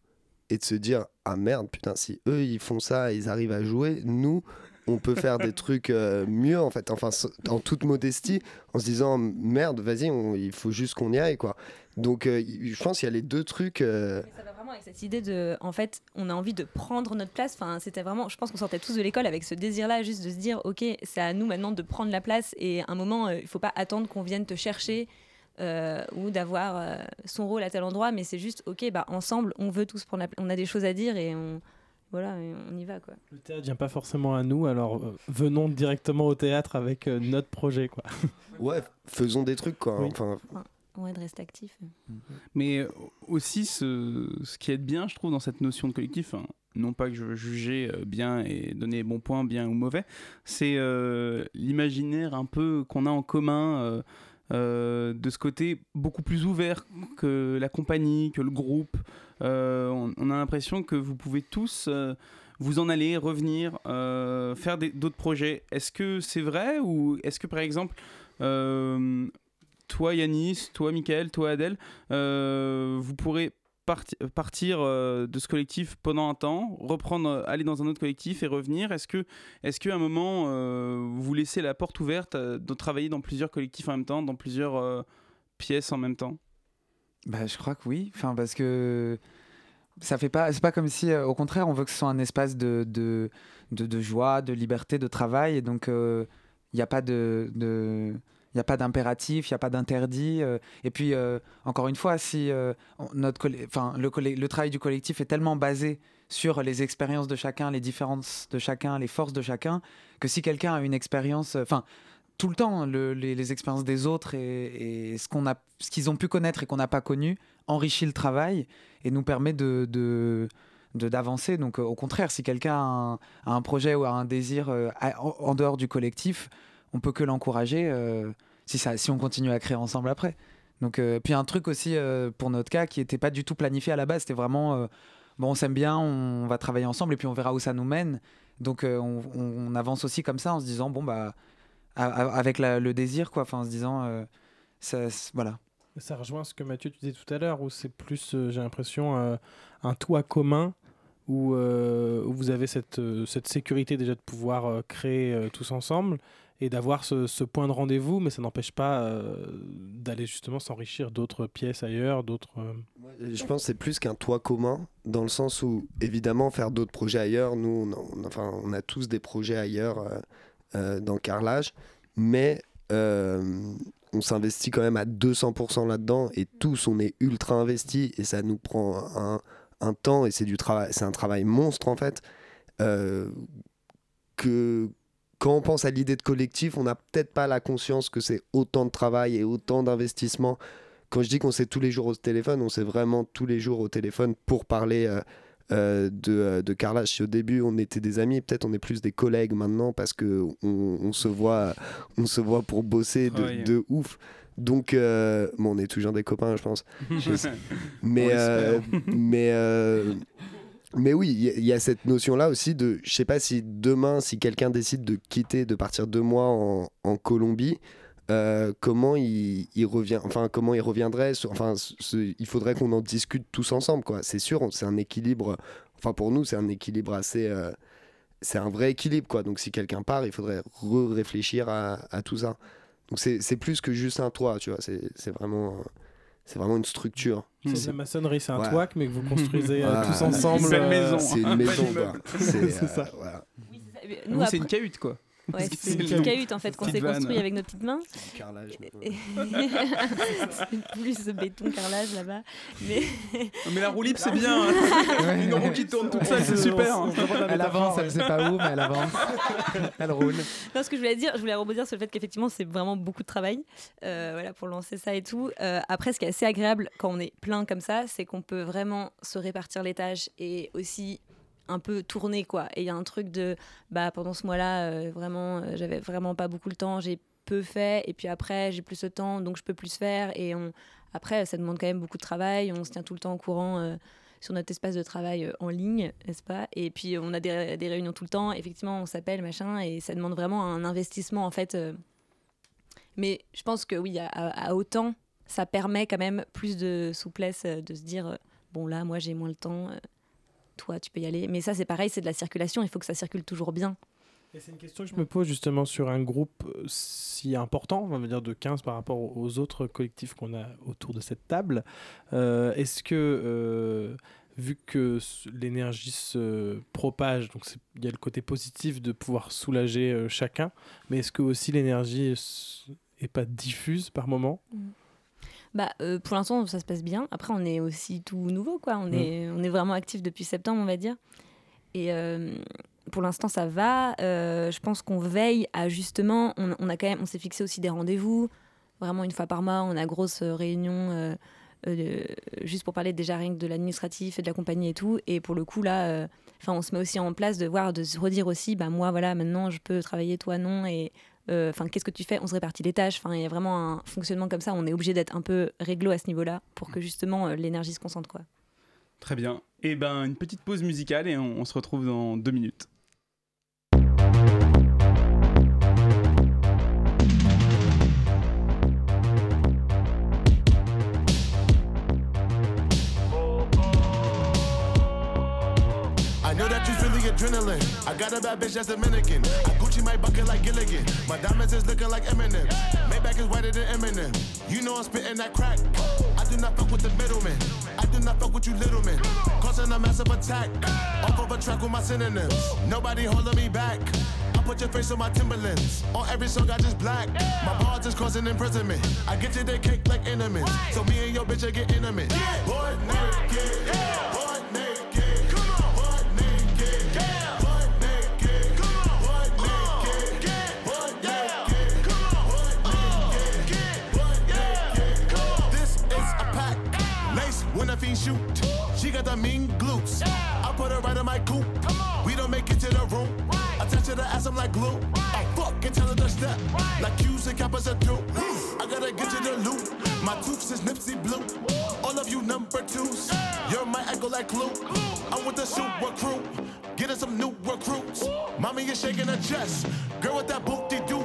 et de se dire ah merde, putain, si eux ils font ça, ils arrivent à jouer, nous. On peut faire des trucs euh, mieux en fait, enfin s- en toute modestie, en se disant merde, vas-y, il faut juste qu'on y aille quoi. Donc euh, je pense qu'il y a les deux trucs. euh, Ça va vraiment avec cette idée de, en fait, on a envie de prendre notre place. Enfin, c'était vraiment, je pense qu'on sortait tous de l'école avec ce désir-là, juste de se dire, ok, c'est à nous maintenant de prendre la place. Et à un moment, euh, il faut pas attendre qu'on vienne te chercher euh, ou d'avoir euh, son rôle à tel endroit, mais c'est juste, ok, bah ensemble, on veut tous prendre la place. On a des choses à dire et on, voilà, on y va quoi. Le théâtre vient pas forcément à nous, alors euh, venons directement au théâtre avec euh, notre projet. Quoi. Ouais, faisons des trucs quoi. Oui. Enfin, Va de rester actif. Mais aussi, ce, qui est bien, je trouve, dans cette notion de collectif, hein, non pas que je veux juger euh, bien et donner bon point, bien ou mauvais, c'est euh, l'imaginaire un peu qu'on a en commun euh, de ce côté beaucoup plus ouvert que la compagnie, que le groupe. On, a l'impression que vous pouvez tous vous en aller, revenir, faire d'autres projets. Est-ce que c'est vrai ou est-ce que par exemple, euh, toi Yanis, toi Michael, toi Adèle, euh, vous pourrez parti- partir euh, de ce collectif pendant un temps, reprendre, euh, aller dans un autre collectif et revenir Est-ce que, est-ce qu'à un moment, vous laissez la porte ouverte de travailler dans plusieurs collectifs en même temps, dans plusieurs pièces en même temps? Bah, je crois que oui. Enfin, parce que ça fait pas. C'est pas comme si, au contraire, on veut que ce soit un espace de, de, de, joie, de liberté, de travail. Et donc, il n'y a pas de. de n'y a pas d'impératif, il n'y a pas d'interdit. euh, et puis, euh, encore une fois, si euh, notre le, le travail du collectif est tellement basé sur les expériences de chacun, les différences de chacun, les forces de chacun, que si quelqu'un a une expérience, enfin, tout le temps, le- les, les expériences des autres et, ce qu'on a, ce qu'ils ont pu connaître et qu'on n'a pas connu, enrichit le travail et nous permet de, de d'avancer. Donc, au contraire, si quelqu'un a, un- projet ou a un désir en, dehors du collectif, on peut que l'encourager si, ça, si on continue à créer ensemble après. Donc, euh, puis un truc aussi euh, pour notre cas qui n'était pas du tout planifié à la base, c'était vraiment euh, bon, on s'aime bien, on va travailler ensemble et puis on verra où ça nous mène. Donc, on, avance aussi comme ça en se disant bon bah avec le désir quoi, en se disant ça, voilà. Ça rejoint ce que Mathieu tu disais tout à l'heure, où c'est plus, j'ai l'impression, un toit commun, où, euh, où vous avez cette, euh, cette sécurité déjà de pouvoir euh, créer tous ensemble et d'avoir ce, point de rendez-vous, mais ça n'empêche pas d'aller justement s'enrichir d'autres pièces ailleurs, d'autres... Je pense que c'est plus qu'un toit commun, dans le sens où, évidemment, faire d'autres projets ailleurs, nous, on enfin, on a tous des projets ailleurs euh, dans carrelage, mais on s'investit quand même à 200% là-dedans, et tous, on est ultra investis, et ça nous prend un, un temps, et c'est du travail, c'est un travail monstre, en fait, euh, que quand on pense à l'idée de collectif, on n'a peut-être pas la conscience que c'est autant de travail et autant d'investissement quand je dis qu'on sait tous les jours au téléphone, on sait vraiment tous les jours au téléphone pour parler euh, euh, de, de carrelage. Si au début on était des amis, peut-être on est plus des collègues maintenant parce que on, on se voit, on se voit pour bosser de ouf. Donc, euh, bon, on est toujours des copains, je pense. Je mais, euh, mais, euh, mais oui, il y, a- il y a cette notion-là aussi de, je sais pas si demain, si quelqu'un décide de quitter, de partir deux mois en, en Colombie, comment il, il revient, enfin comment il reviendrait, enfin il faudrait qu'on en discute tous ensemble, quoi. C'est sûr, c'est un équilibre, enfin pour nous c'est un équilibre assez, c'est un vrai équilibre, quoi. Donc si quelqu'un part, il faudrait réfléchir à, à tout ça. Donc c'est c'est plus que juste un toit, tu vois. C'est c'est vraiment, euh, c'est vraiment une structure. C'est la maçonnerie, c'est un Ouais. toit, mais que vous construisez euh, Voilà. tous ensemble. Une belle euh, maison. C'est Un une maison, quoi. immeuble. C'est C'est euh, ça. voilà. Nous, c'est après- une cahute, quoi. Ouais, c'est une cahute en fait qu'on s'est construit avec nos petites mains. Carrelage, plus de béton carrelage là-bas. Mais Mais la roue libre, c'est bien. hein. Une roue qui tourne toute seule, c'est super. hein. Elle avance, elle sait pas où, mais elle avance. elle roule. Non, ce que je voulais dire, je voulais rebondir sur le fait qu'effectivement, c'est vraiment beaucoup de travail euh, voilà, pour lancer ça et tout. Euh, après, ce qui est assez agréable quand on est plein comme ça, c'est qu'on peut vraiment se répartir les tâches et aussi un peu tourner, quoi. Et il y a un truc de, bah, pendant ce mois-là, euh, vraiment, euh, j'avais vraiment pas beaucoup le temps, j'ai peu fait, et puis après, j'ai plus de temps, donc je peux plus faire. Et on... après, ça demande quand même beaucoup de travail, on se tient tout le temps au courant. euh, sur notre espace de travail en ligne, n'est-ce pas? Et puis on a des, des réunions tout le temps. Effectivement, on s'appelle machin et ça demande vraiment un investissement en fait. Mais je pense que oui, à, à- autant, ça permet quand même plus de souplesse de se dire bon là, moi j'ai moins le temps. Toi, tu peux y aller. Mais ça, c'est pareil, c'est de la circulation. Il faut que ça circule toujours bien. Et c'est une question que je me pose justement sur un groupe euh, si important, on va dire de 15 par rapport aux- autres collectifs qu'on a autour de cette table. Euh, Est-ce que, euh, vu que l'énergie se propage, donc il y a le côté positif de pouvoir soulager chacun, mais est-ce que aussi l'énergie s- est pas diffuse par moment? Bah, euh, pour l'instant, ça se passe bien. Après, on est aussi tout nouveau, quoi. On, Mm. est, on est vraiment actif depuis septembre, on va dire. Et euh, pour l'instant, ça va. Euh, je pense qu'on veille à justement. On, on a quand même, on s'est fixé aussi des rendez-vous. Vraiment une fois par mois, on a grosse réunion. euh, juste pour parler déjà rien que de l'administratif et de la compagnie et tout. Et pour le coup, là, enfin, on se met aussi en place de voir, de se redire aussi, bah, moi, voilà, maintenant, je peux travailler, toi, non. Et euh, enfin, qu'est-ce que tu fais? On se répartit les tâches. Enfin, il y a vraiment un fonctionnement comme ça. On est obligé d'être un peu réglo à ce niveau-là pour que justement euh, l'énergie se concentre, quoi. Très bien. Et ben une petite pause musicale et on, on se retrouve dans deux minutes. Adrenaline. I got a bad bitch that's Dominican. I Gucci my bucket like Gilligan. My diamonds is looking like Eminem. Maybach is whiter than Eminem. You know I'm spitting that crack. I do not fuck with the middleman. I do not fuck with you little men. Causing a massive attack. Off of a track with my synonyms. Nobody holding me back. I put your face on my Timberlands. On every song I just black. My bars is causing imprisonment. I get to that cake like enemies. So me and your bitch I get intimate. Boy naked. Boy 16 shoot. She got the mean glutes. I put her right in my coupe. We don't make it to the room. I touch her ass, I'm like glue. I fuck and tell her to step. Like Q's and Kappas are through. I gotta get you the loot. My tooth is Nipsey Blue. All of you number twos. You're my echo like glue. I'm with the super crew. Getting some new recruits. Mommy is shaking her chest. Girl with that booty do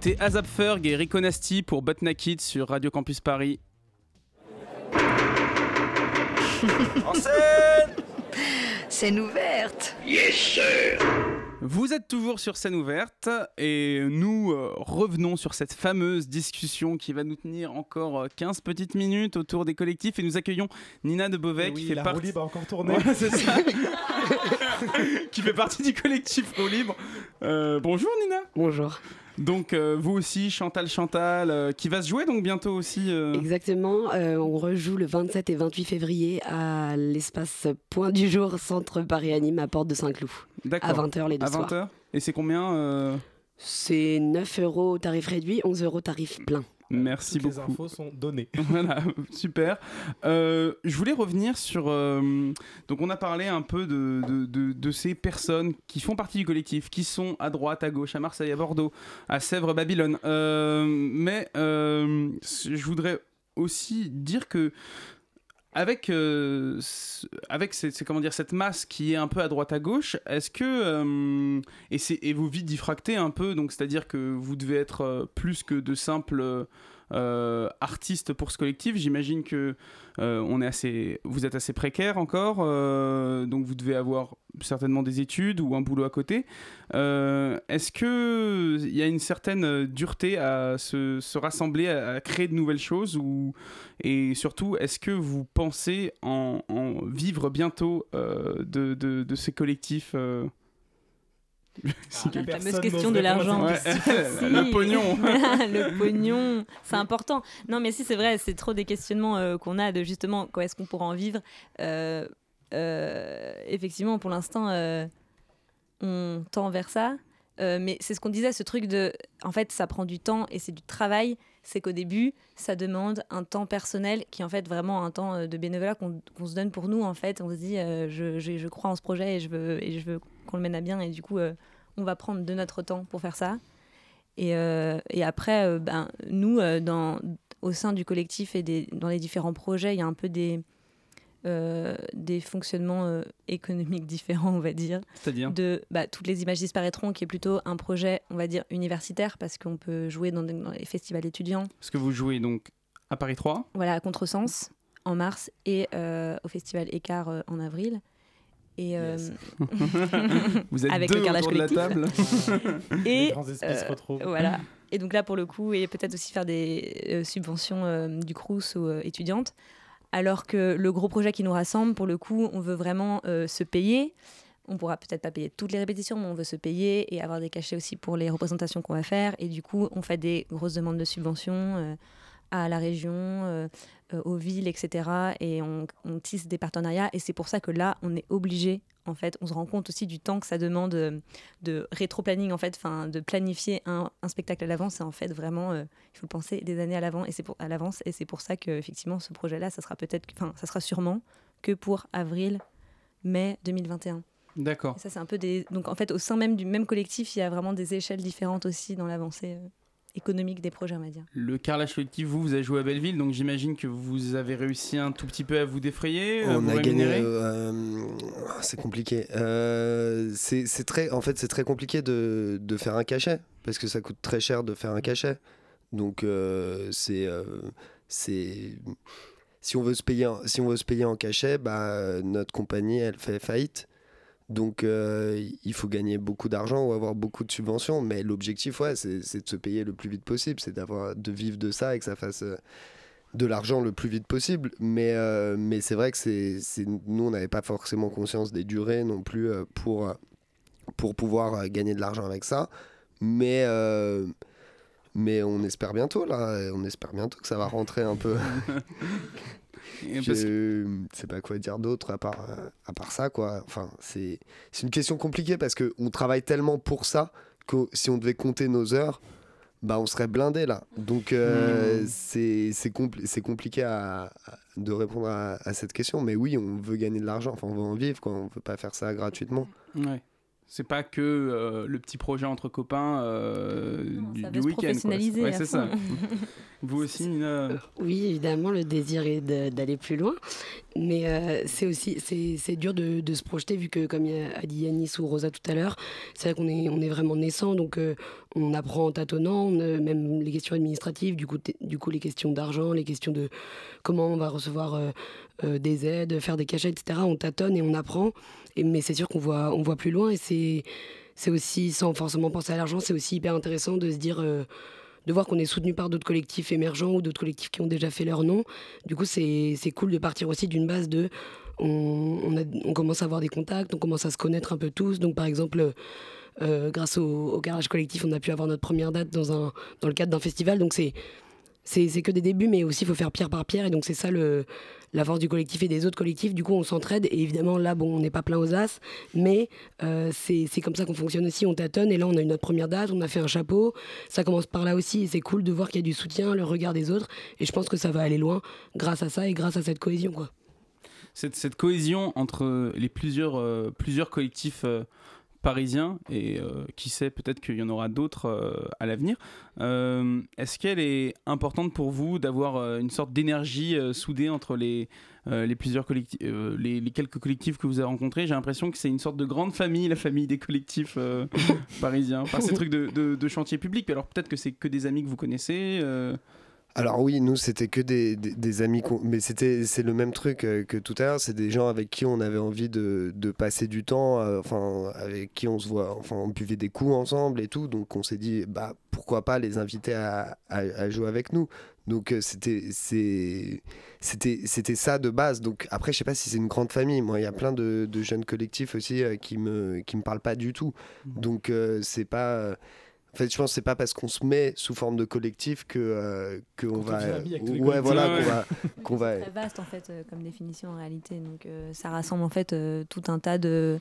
C'était Azap Ferg et Rico Nasty pour Butt Naked sur Radio Campus Paris. En scène Scène ouverte Yes, sir Vous êtes toujours sur scène ouverte et nous euh, revenons sur cette fameuse discussion qui va nous tenir encore euh, 15 petites minutes autour des collectifs et nous accueillons Nina de Beauvais Eh Oui, qui fait la partie libre a encore tourné. Ouais, c'est ça. qui fait partie du collectif Roue Libre. Euh, bonjour Nina. Bonjour. Donc euh, vous aussi Chantal Chantal euh, qui va se jouer donc bientôt aussi. euh, Exactement, on rejoue le 27 et 28 février à l'espace Point du Jour, Centre Paris Anime à Porte de Saint-Cloud. D'accord. À 20h les deux À 20h soirs. Et c'est combien C'est 9 euros tarif réduit, 11 euros tarif plein. Merci Toutes les beaucoup. infos sont données. Voilà, super. Euh, je voulais revenir sur. euh, donc, on a parlé un peu de, de, de- de ces personnes qui font partie du collectif, qui sont à droite, à gauche, à Marseille, à Bordeaux, à Sèvres, Babylone. Euh, mais euh, je voudrais aussi dire que avec, euh, avec dire, cette masse qui est un peu à droite à gauche, est-ce que. euh, et, c'est- et vous vite diffractez un peu, donc c'est-à-dire que vous devez être euh, plus que de simples euh, artistes pour ce collectif. J'imagine que euh, on est assez, vous êtes assez précaire encore, euh, donc vous devez avoir certainement des études ou un boulot à côté. Euh, Est-ce que il y a une certaine dureté à se, se rassembler, à, créer de nouvelles choses ou et surtout est-ce que vous pensez en, vivre bientôt de ces collectifs Si La fameuse question de l'argent. Ouais, Si. le pognon. le pognon, c'est important. Non, mais si, c'est vrai, c'est trop des questionnements euh, qu'on a de justement, quand est-ce qu'on pourra en vivre Euh, euh, Effectivement, pour l'instant, euh, on tend vers ça. Euh, mais c'est ce qu'on disait, ce truc de. En fait, ça prend du temps et c'est du travail. C'est qu'au début, ça demande un temps personnel qui est en fait vraiment un temps de bénévolat qu'on se donne pour nous. En fait, on se dit, euh, je, je- je crois en ce projet et je veux, et je veux qu'on le mène à bien. Et du coup, euh, on va prendre de notre temps pour faire ça. Et, euh, et après, euh, ben, nous, dans, au sein du collectif et des, dans les différents projets, il y a un peu des, euh, des fonctionnements euh, économiques différents, on va dire. C'est-à-dire De bah, Toutes les images disparaîtront, qui est plutôt un projet, on va dire, universitaire, parce qu'on peut jouer dans, les festivals étudiants. Parce que vous jouez donc à Paris 3 Voilà, à Contresens en mars et euh, au festival Écart en avril. Et, euh, Vous êtes avec deux le carrelage de la table. et euh. Voilà. Et donc là, pour le coup, et peut-être aussi faire des euh, subventions euh, du Crous aux euh, étudiantes. Alors que le gros projet qui nous rassemble, pour le coup, on veut vraiment euh, se payer. On pourra peut-être pas payer toutes les répétitions, mais on veut se payer et avoir des cachets aussi pour les représentations qu'on va faire. Et du coup, on fait des grosses demandes de subventions euh, à la région, euh, euh, aux villes, etc. Et on, on tisse des partenariats. Et c'est pour ça que là, on est obligé, en fait, on se rend compte aussi du temps que ça demande euh, de rétro-planning, en fait, enfin, de planifier un, un spectacle à l'avance. C'est en fait vraiment, euh, il faut le penser des années à l'avant et c'est pour à l'avance. Et c'est pour ça que effectivement, ce projet-là, ça sera peut-être, enfin, ça sera sûrement que pour avril, mai 2021. D'accord. Ça, c'est un peu des. Donc, en fait, au sein même du même collectif, il y a vraiment des échelles différentes aussi dans l'avancée économique des projets, on va dire. Le carrelage collectif, vous, vous avez joué à Belleville, donc j'imagine que vous avez réussi un tout petit peu à vous défrayer, On vous a gagné. euh, c'est compliqué. Euh, c'est c'est très, en fait, c'est très compliqué de, de faire un cachet parce que ça coûte très cher de faire un cachet. Donc euh, c'est euh, c'est si on veut se payer en, si on veut se payer en cachet, bah notre compagnie elle fait faillite. Donc euh, il faut gagner beaucoup d'argent ou avoir beaucoup de subventions. Mais l'objectif, ouais, c'est de se payer le plus vite possible, c'est d'avoir de vivre de ça et que ça fasse euh, de l'argent le plus vite possible. Mais, euh, mais c'est vrai que c'est, nous, on n'avait pas forcément conscience des durées non plus pour, pour pouvoir gagner de l'argent avec ça. Mais, mais on espère bientôt, là. On espère bientôt que ça va rentrer un peu. Je sais pas quoi dire d'autre à part, euh, à part ça, quoi. Enfin, c'est, c'est une question compliquée parce qu'on travaille tellement pour ça que si on devait compter nos heures, bah on serait blindé là. Donc euh, Hmm. c'est, c'est, compli- c'est compliqué à, à- de répondre à, à cette question. Mais oui, on veut gagner de l'argent, enfin on veut en vivre, quoi. On veut pas faire ça gratuitement. Ouais. C'est pas que euh, le petit projet entre copains euh, du, week-end. Ouais, c'est ça. Vous aussi, Nina Oui, évidemment, le désir est d'aller plus loin. Mais euh, c'est aussi c'est dur de, se projeter, vu que, comme a- dit Yanis ou Rosa tout à l'heure, c'est vrai qu'on est, on est vraiment naissant, donc euh, on apprend en tâtonnant, on, euh, même les questions administratives, du coup, du coup les questions d'argent, les questions de comment on va recevoir des aides, faire des cachets, etc. On tâtonne et on apprend. Et, mais c'est sûr qu'on voit, on voit plus loin et c'est c'est aussi, sans forcément penser à l'argent, c'est aussi hyper intéressant de se dire, de voir qu'on est soutenu par d'autres collectifs émergents ou d'autres collectifs qui ont déjà fait leur nom. Du coup, c'est cool de partir aussi d'une base de, on, on commence à avoir des contacts, on commence à se connaître un peu tous. Donc, par exemple, euh, grâce au, au garage collectif, on a pu avoir notre première date dans, un, dans le cadre d'un festival. Donc, c'est c'est que des débuts, mais aussi il faut faire pierre par pierre. Et donc, c'est ça le, la force du collectif et des autres collectifs. Du coup, on s'entraide. Et évidemment, là, bon, on n'est pas plein aux as, mais euh, c'est comme ça qu'on fonctionne aussi. On tâtonne. Et là, on a eu notre première date, on a fait un chapeau. Ça commence par là aussi. Et c'est cool de voir qu'il y a du soutien, le regard des autres. Et je pense que ça va aller loin grâce à ça et grâce à cette cohésion. Quoi. cette, cette cohésion entre les plusieurs, euh, plusieurs collectifs euh, parisien et euh, qui sait peut-être qu'il y en aura d'autres euh, à l'avenir. Euh, Est-ce qu'elle est importante pour vous d'avoir une sorte d'énergie soudée entre les, les plusieurs collectifs, les, les quelques collectifs que vous avez rencontrés? J'ai l'impression que c'est une sorte de grande famille, la famille des collectifs parisiens. Par ces trucs de, de, de chantier public. Alors peut-être que c'est que des amis que vous connaissez. Alors oui, nous c'était que des, des- des amis, mais c'était c'est le même truc euh, que tout à l'heure. C'est des gens avec qui on avait envie de, de passer du temps, euh, enfin avec qui on se voit, enfin on buvait des coups ensemble et tout. Donc on s'est dit bah pourquoi pas les inviter à, à- à jouer avec nous. Donc euh, c'était c'était c'était ça de base. Donc après je sais pas si c'est une grande famille. Moi il y a plein de, de jeunes collectifs aussi euh, qui me qui me parlent pas du tout. Donc euh, c'est pas en fait, je pense que c'est pas parce qu'on se met sous forme de collectif que euh, qu'on va, les ouais, voilà, collectifs. qu'on va, qu'on va. C'est très vaste en fait euh, comme définition en réalité. Donc euh, ça rassemble en fait euh, tout un tas de,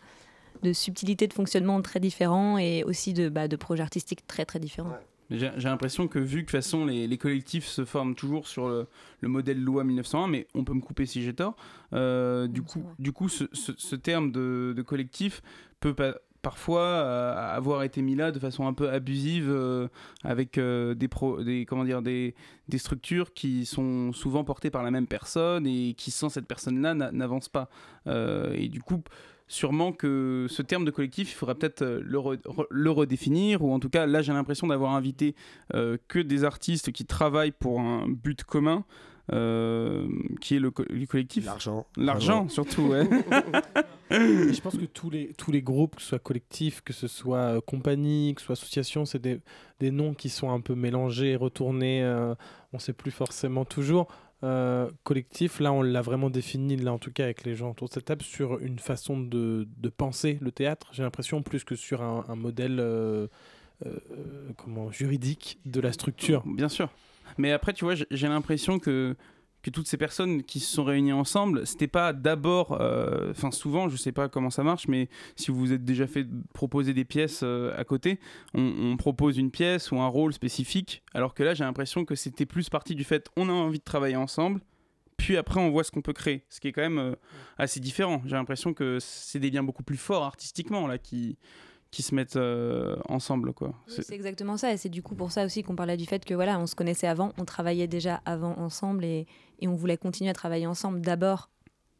de subtilités de fonctionnement très différents et aussi de, bah, de projets artistiques très très différents. J'ai l'impression que vu que de toute façon les, les collectifs se forment toujours sur le, le modèle loi 1901, mais on peut me couper si j'ai tort, euh, du, coup, du coup ce, ce- ce terme de, de collectif peut pa- parfois euh, avoir été mis là de façon un peu abusive euh, avec euh, des, pro, des, comment dire, des, des structures qui sont souvent portées par la même personne et qui sans cette personne-là n'a- n'avancent pas. Euh, et du coup sûrement que ce terme de collectif, il faudra peut-être le, re- le redéfinir, ou en tout cas, là, j'ai l'impression d'avoir invité euh, que des artistes qui travaillent pour un but commun, euh, qui est le, co- le collectif. L'argent. L'argent, surtout, ouais. Je pense que tous les, tous les groupes, que ce soit collectif, que ce soit euh, compagnie, que ce soit association, c'est des, des noms qui sont un peu mélangés, retournés, euh, on ne sait plus forcément toujours. Euh, collectif, là on l'a vraiment défini, là en tout cas avec les gens autour de cette table, sur une façon de, de penser le théâtre, j'ai l'impression, plus que sur un, un modèle comment, juridique de la structure. Bien sûr. Mais après, tu vois, j'ai l'impression que, que toutes ces personnes qui se sont réunies ensemble, c'était pas d'abord, euh, enfin souvent, je sais pas comment ça marche, mais si vous vous êtes déjà fait proposer des pièces euh, à côté, on, on propose une pièce ou un rôle spécifique, alors que là, j'ai l'impression que c'était plus partie du fait, on a envie de travailler ensemble. Puis après, on voit ce qu'on peut créer, ce qui est quand même euh, assez différent. J'ai l'impression que c'est des liens beaucoup plus forts artistiquement là qui, qui se mettent euh, ensemble, quoi. Oui, C'est exactement ça, et c'est du coup pour ça aussi qu'on parlait du fait que voilà, on se connaissait avant, on travaillait déjà avant ensemble, et, et on voulait continuer à travailler ensemble d'abord,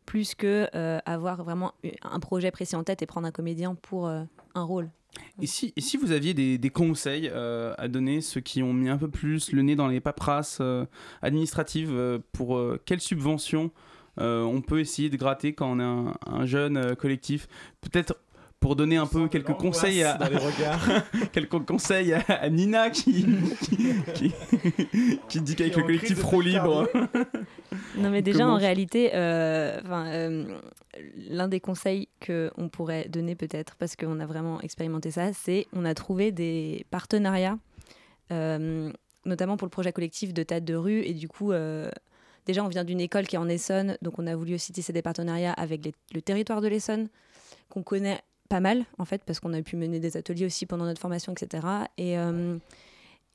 plus que euh, avoir vraiment un projet précis en tête et prendre un comédien pour euh, un rôle. Et si, vous aviez des, conseils euh, à donner, ceux qui ont mis un peu plus le nez dans les paperasses administratives, pour quelles subventions on peut essayer de gratter quand on est un, un jeune collectif? Peut-être pour donner un peu quelques conseils à, quelques conseils à, à Nina qui, qui, qui, qui dit qu'avec le collectif Pro Libre. Non, mais déjà, Comment- en réalité, euh, euh, l'un des conseils qu'on pourrait donner peut-être, parce qu'on a vraiment expérimenté ça, c'est on a trouvé des partenariats, euh, notamment pour le projet collectif de théâtre de rue. Et du coup, euh, déjà, on vient d'une école qui est en Essonne, donc on a voulu aussi tisser des partenariats avec les- le territoire de l'Essonne, qu'on connaît pas mal, en fait, parce qu'on a pu mener des ateliers aussi pendant notre formation, etc. Et, euh,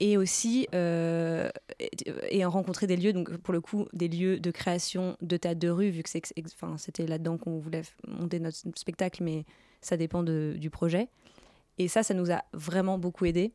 et aussi euh, et, et rencontrer des lieux, donc pour le coup, des lieux de création de théâtre de rue, vu que c'était là-dedans qu'on voulait monter notre spectacle, mais ça dépend de- du projet. Et ça, ça nous a vraiment beaucoup aidé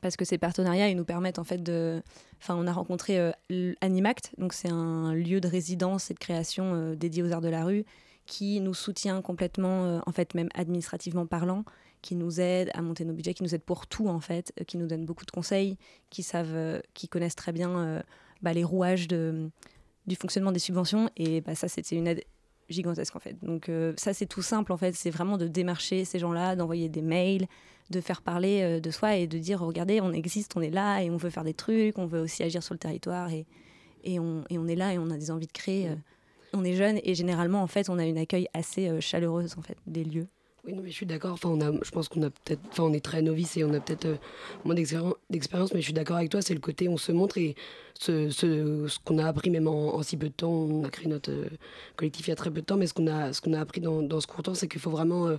parce que ces partenariats, ils nous permettent en fait de. Enfin, on a rencontré euh, Animact, donc c'est un lieu de résidence et de création euh, dédié aux arts de la rue qui nous soutient complètement, euh, en fait, même administrativement parlant, qui nous aide à monter nos budgets, qui nous aide pour tout en fait, euh, qui nous donne beaucoup de conseils, qui savent, euh, qui connaissent très bien bah, les rouages du fonctionnement des subventions. Et bah, ça, c'était une aide gigantesque en fait. Donc ça, c'est tout simple en fait. C'est vraiment de démarcher ces gens-là, d'envoyer des mails, de faire parler de soi et de dire regardez, on existe, on est là et on veut faire des trucs, on veut aussi agir sur le territoire et, on, est là et on a des envies de créer. On est jeune et généralement en fait, on a une accueil assez euh, chaleureuse en fait des lieux. Oui, non, mais je suis d'accord. Enfin, on a, je pense qu'on a peut-être, enfin, on est très novice et on a peut-être euh, moins d'expéri- d'expérience, mais je suis d'accord avec toi. C'est le côté on se montre et ce, ce, qu'on a appris même en, si peu de temps. On a créé notre euh, collectif il y a très peu de temps, mais ce qu'on a, ce qu'on a appris dans, ce court temps, c'est qu'il faut vraiment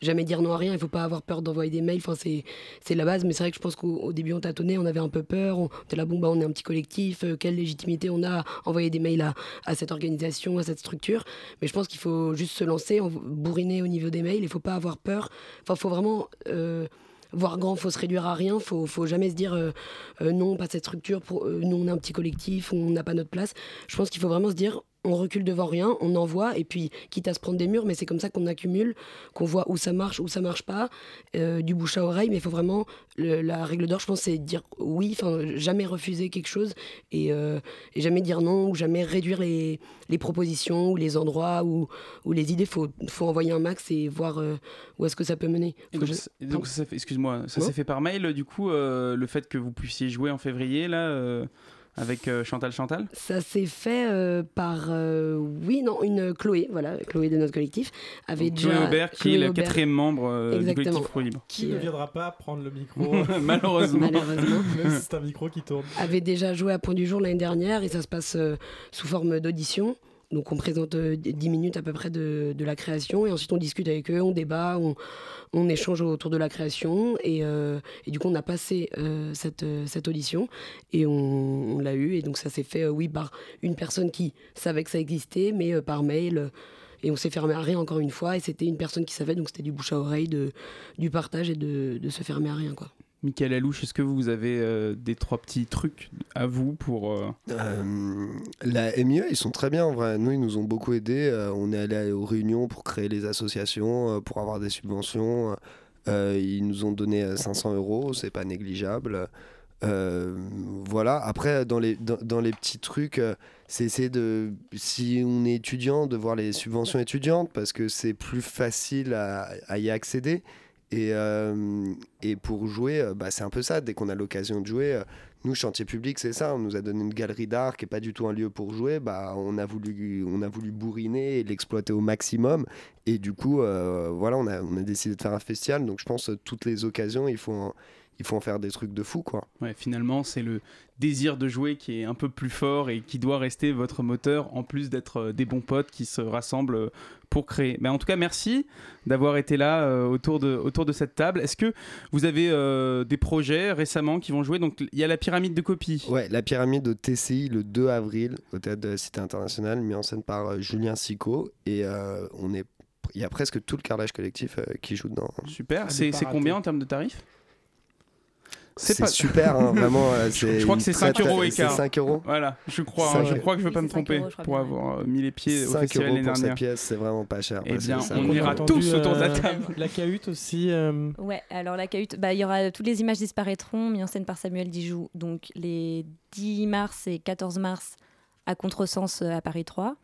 jamais dire non à rien. Il faut pas avoir peur d'envoyer des mails. Enfin, c'est, la base. Mais c'est vrai que je pense qu'au au début on tâtonnait, on avait un peu peur. On était là, bon bah, on est un petit collectif. euh, quelle légitimité on a à envoyer des mails à, à cette organisation, à cette structure. Mais je pense qu'il faut juste se lancer, bourriner au niveau des mails. Il faut pas avoir peur. Enfin, faut vraiment euh, voir grand, faut se réduire à rien. Faut, faut jamais se dire euh, non, pas cette structure. Nous, on est un petit collectif, on n'a pas notre place. Je pense qu'il faut vraiment se dire on recule devant rien, on envoie, et puis quitte à se prendre des murs, mais c'est comme ça qu'on accumule, qu'on voit où ça marche, où ça marche pas, euh, du bouche à oreille, mais il faut vraiment, le- la règle d'or, je pense, c'est dire oui, enfin, jamais refuser quelque chose, et, euh, et jamais dire non, ou jamais réduire les, les propositions, ou les endroits, ou, ou les idées, faut, faut envoyer un max et voir euh, où est-ce que ça peut mener. Donc, donc ça excuse-moi, ça Ouais. s'est fait par mail du coup le fait que vous puissiez jouer en février là avec euh, Chantal Chantal? Ça s'est fait euh, par, euh, oui, non, une Chloé, voilà, Chloé de notre collectif, avait Donc, déjà... Chloé Aubert qui Chloé est le Aubert. quatrième membre euh, du Exactement. collectif Pro Libre. Qui ne viendra pas prendre le micro Malheureusement. Malheureusement. Même si c'est un micro qui tourne. avait déjà joué à Point du Jour l'année dernière et ça se passe euh, sous forme d'audition. Donc on présente euh, 10 minutes à peu près de, la création et ensuite on discute avec eux, on débat, on, échange autour de la création et, euh, du coup on a passé euh, cette, euh, audition et on, l'a eu et donc ça s'est fait euh, oui par une personne qui savait que ça existait mais euh, par mail euh, et on s'est fermé à rien encore une fois et c'était une personne qui savait donc c'était du bouche à oreille, du partage et de, de se fermer à rien quoi. Michael Alouche, est-ce que vous avez euh, des trois petits trucs à vous pour euh, Euh, la MIE, ils sont très bien en vrai. Nous, ils nous ont beaucoup aidés. On est allé aux réunions pour créer les associations, pour avoir des subventions. Ils nous ont donné euh, 500 euros, c'est pas négligeable. Voilà. Après, dans les, dans, les petits trucs, c'est essayer de, si on est étudiant, de voir les subventions étudiantes parce que c'est plus facile à y accéder. Et, euh, et pour jouer, euh, bah, c'est un peu ça. Dès qu'on a l'occasion de jouer, euh, nous, chantier public, c'est ça. On nous a donné une galerie d'art qui n'est pas du tout un lieu pour jouer. Bah, on, a voulu, on a voulu bourriner et l'exploiter au maximum. Et du coup, voilà, on a, on a décidé de faire un festival. Donc, je pense que toutes les occasions, il faut il faut en faire des trucs de fou, quoi. Ouais, finalement, c'est le désir de jouer qui est un peu plus fort et qui doit rester votre moteur, en plus d'être euh, des bons potes qui se rassemblent euh, pour créer. Mais en tout cas, merci d'avoir été là euh, autour, de, autour de cette table. Est-ce que vous avez euh, des projets récemment qui vont jouer? Donc, il y a la pyramide de copies. Ouais, la pyramide au TCI le 2 avril au théâtre de la Cité internationale, mis en scène par euh, Julien Sicot. Et euh, on est, il y a presque tout le carrelage collectif euh, qui joue dedans. Super. C'est c'est combien en termes de tarifs? C'est pas- super, hein, vraiment. euh, Je- c'est je crois que c'est très, 5 très- euros c'est écart. 5 euros. Voilà, je crois, hein, je euros. crois que je ne vais pas me tromper euros, pour avoir euh, mis les pieds au 5 festival euros l'année pour cette dernière. pièce, c'est vraiment pas cher. Eh bien, on ira tous autour de la euh, table. La cahute aussi. euh, Ouais, alors la cahute, bah, il y aura toutes les images disparaîtront, mis en scène par Samuel Dijoux. Donc les 10 mars et 14 mars à Contresens euh, à Paris 3.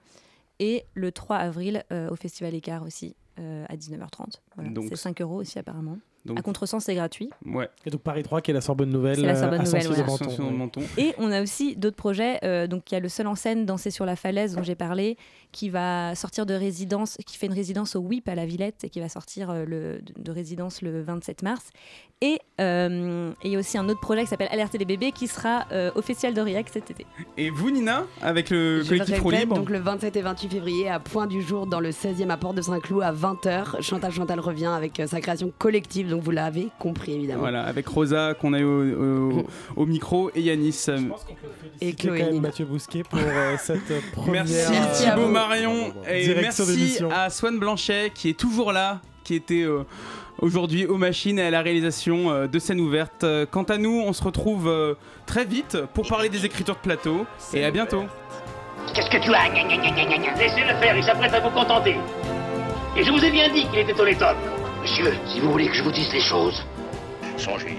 Et le 3 avril euh, au Festival Écart aussi euh, à 19h30. Voilà, Donc, c'est 5 euros aussi apparemment. Donc- À Contresens, c'est gratuit. Ouais. Et donc Paris 3 qui est la Sorbonne Nouvelle. C'est la euh, Sorbonne à Nouvelle. Menton. Menton. Et on a aussi d'autres projets. euh, donc il y a le seul en scène Danser sur la falaise dont j'ai parlé, qui va sortir de résidence, qui fait une résidence au WIP à la Villette et qui va sortir euh, le, de, de résidence le 27 mars. Et euh, il y a aussi un autre projet qui s'appelle Alerter les bébés qui sera euh, au Festival d'Aurillac cet été. Et vous, Nina, avec le Je collectif répète, Libre donc le 27 et 28 février à Point du Jour dans le 16e à Porte de Saint-Cloud à 20h. Chantal Chantal revient avec euh, sa création collective, donc vous l'avez compris évidemment. Voilà, avec Rosa qu'on a eu au, au- au micro et Yanis. euh, Et C'était Chloé quand même. Mathieu Bousquet pour euh, cette euh, première. Merci à Thibaut. Marion et merci à Swan Blanchet qui est toujours là, qui était euh, aujourd'hui aux machines et à la réalisation euh, de scène ouverte. Euh, Quant à nous, on se retrouve euh, très vite pour parler des écritures de plateau et à bientôt. Qu'est-ce que tu as? Laissez-le faire, il s'apprête à vous contenter. Et je vous ai bien dit qu'il était honnête homme. Monsieur, si vous voulez que je vous dise les choses, Songez,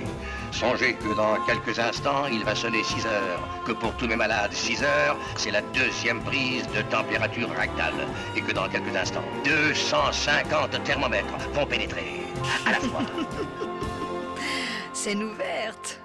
songez que dans quelques instants, il va sonner 6 heures, que pour tous mes malades, 6 heures, c'est la deuxième prise de température rectale, et que dans quelques instants, 250 thermomètres vont pénétrer à la fois. Scène ouverte.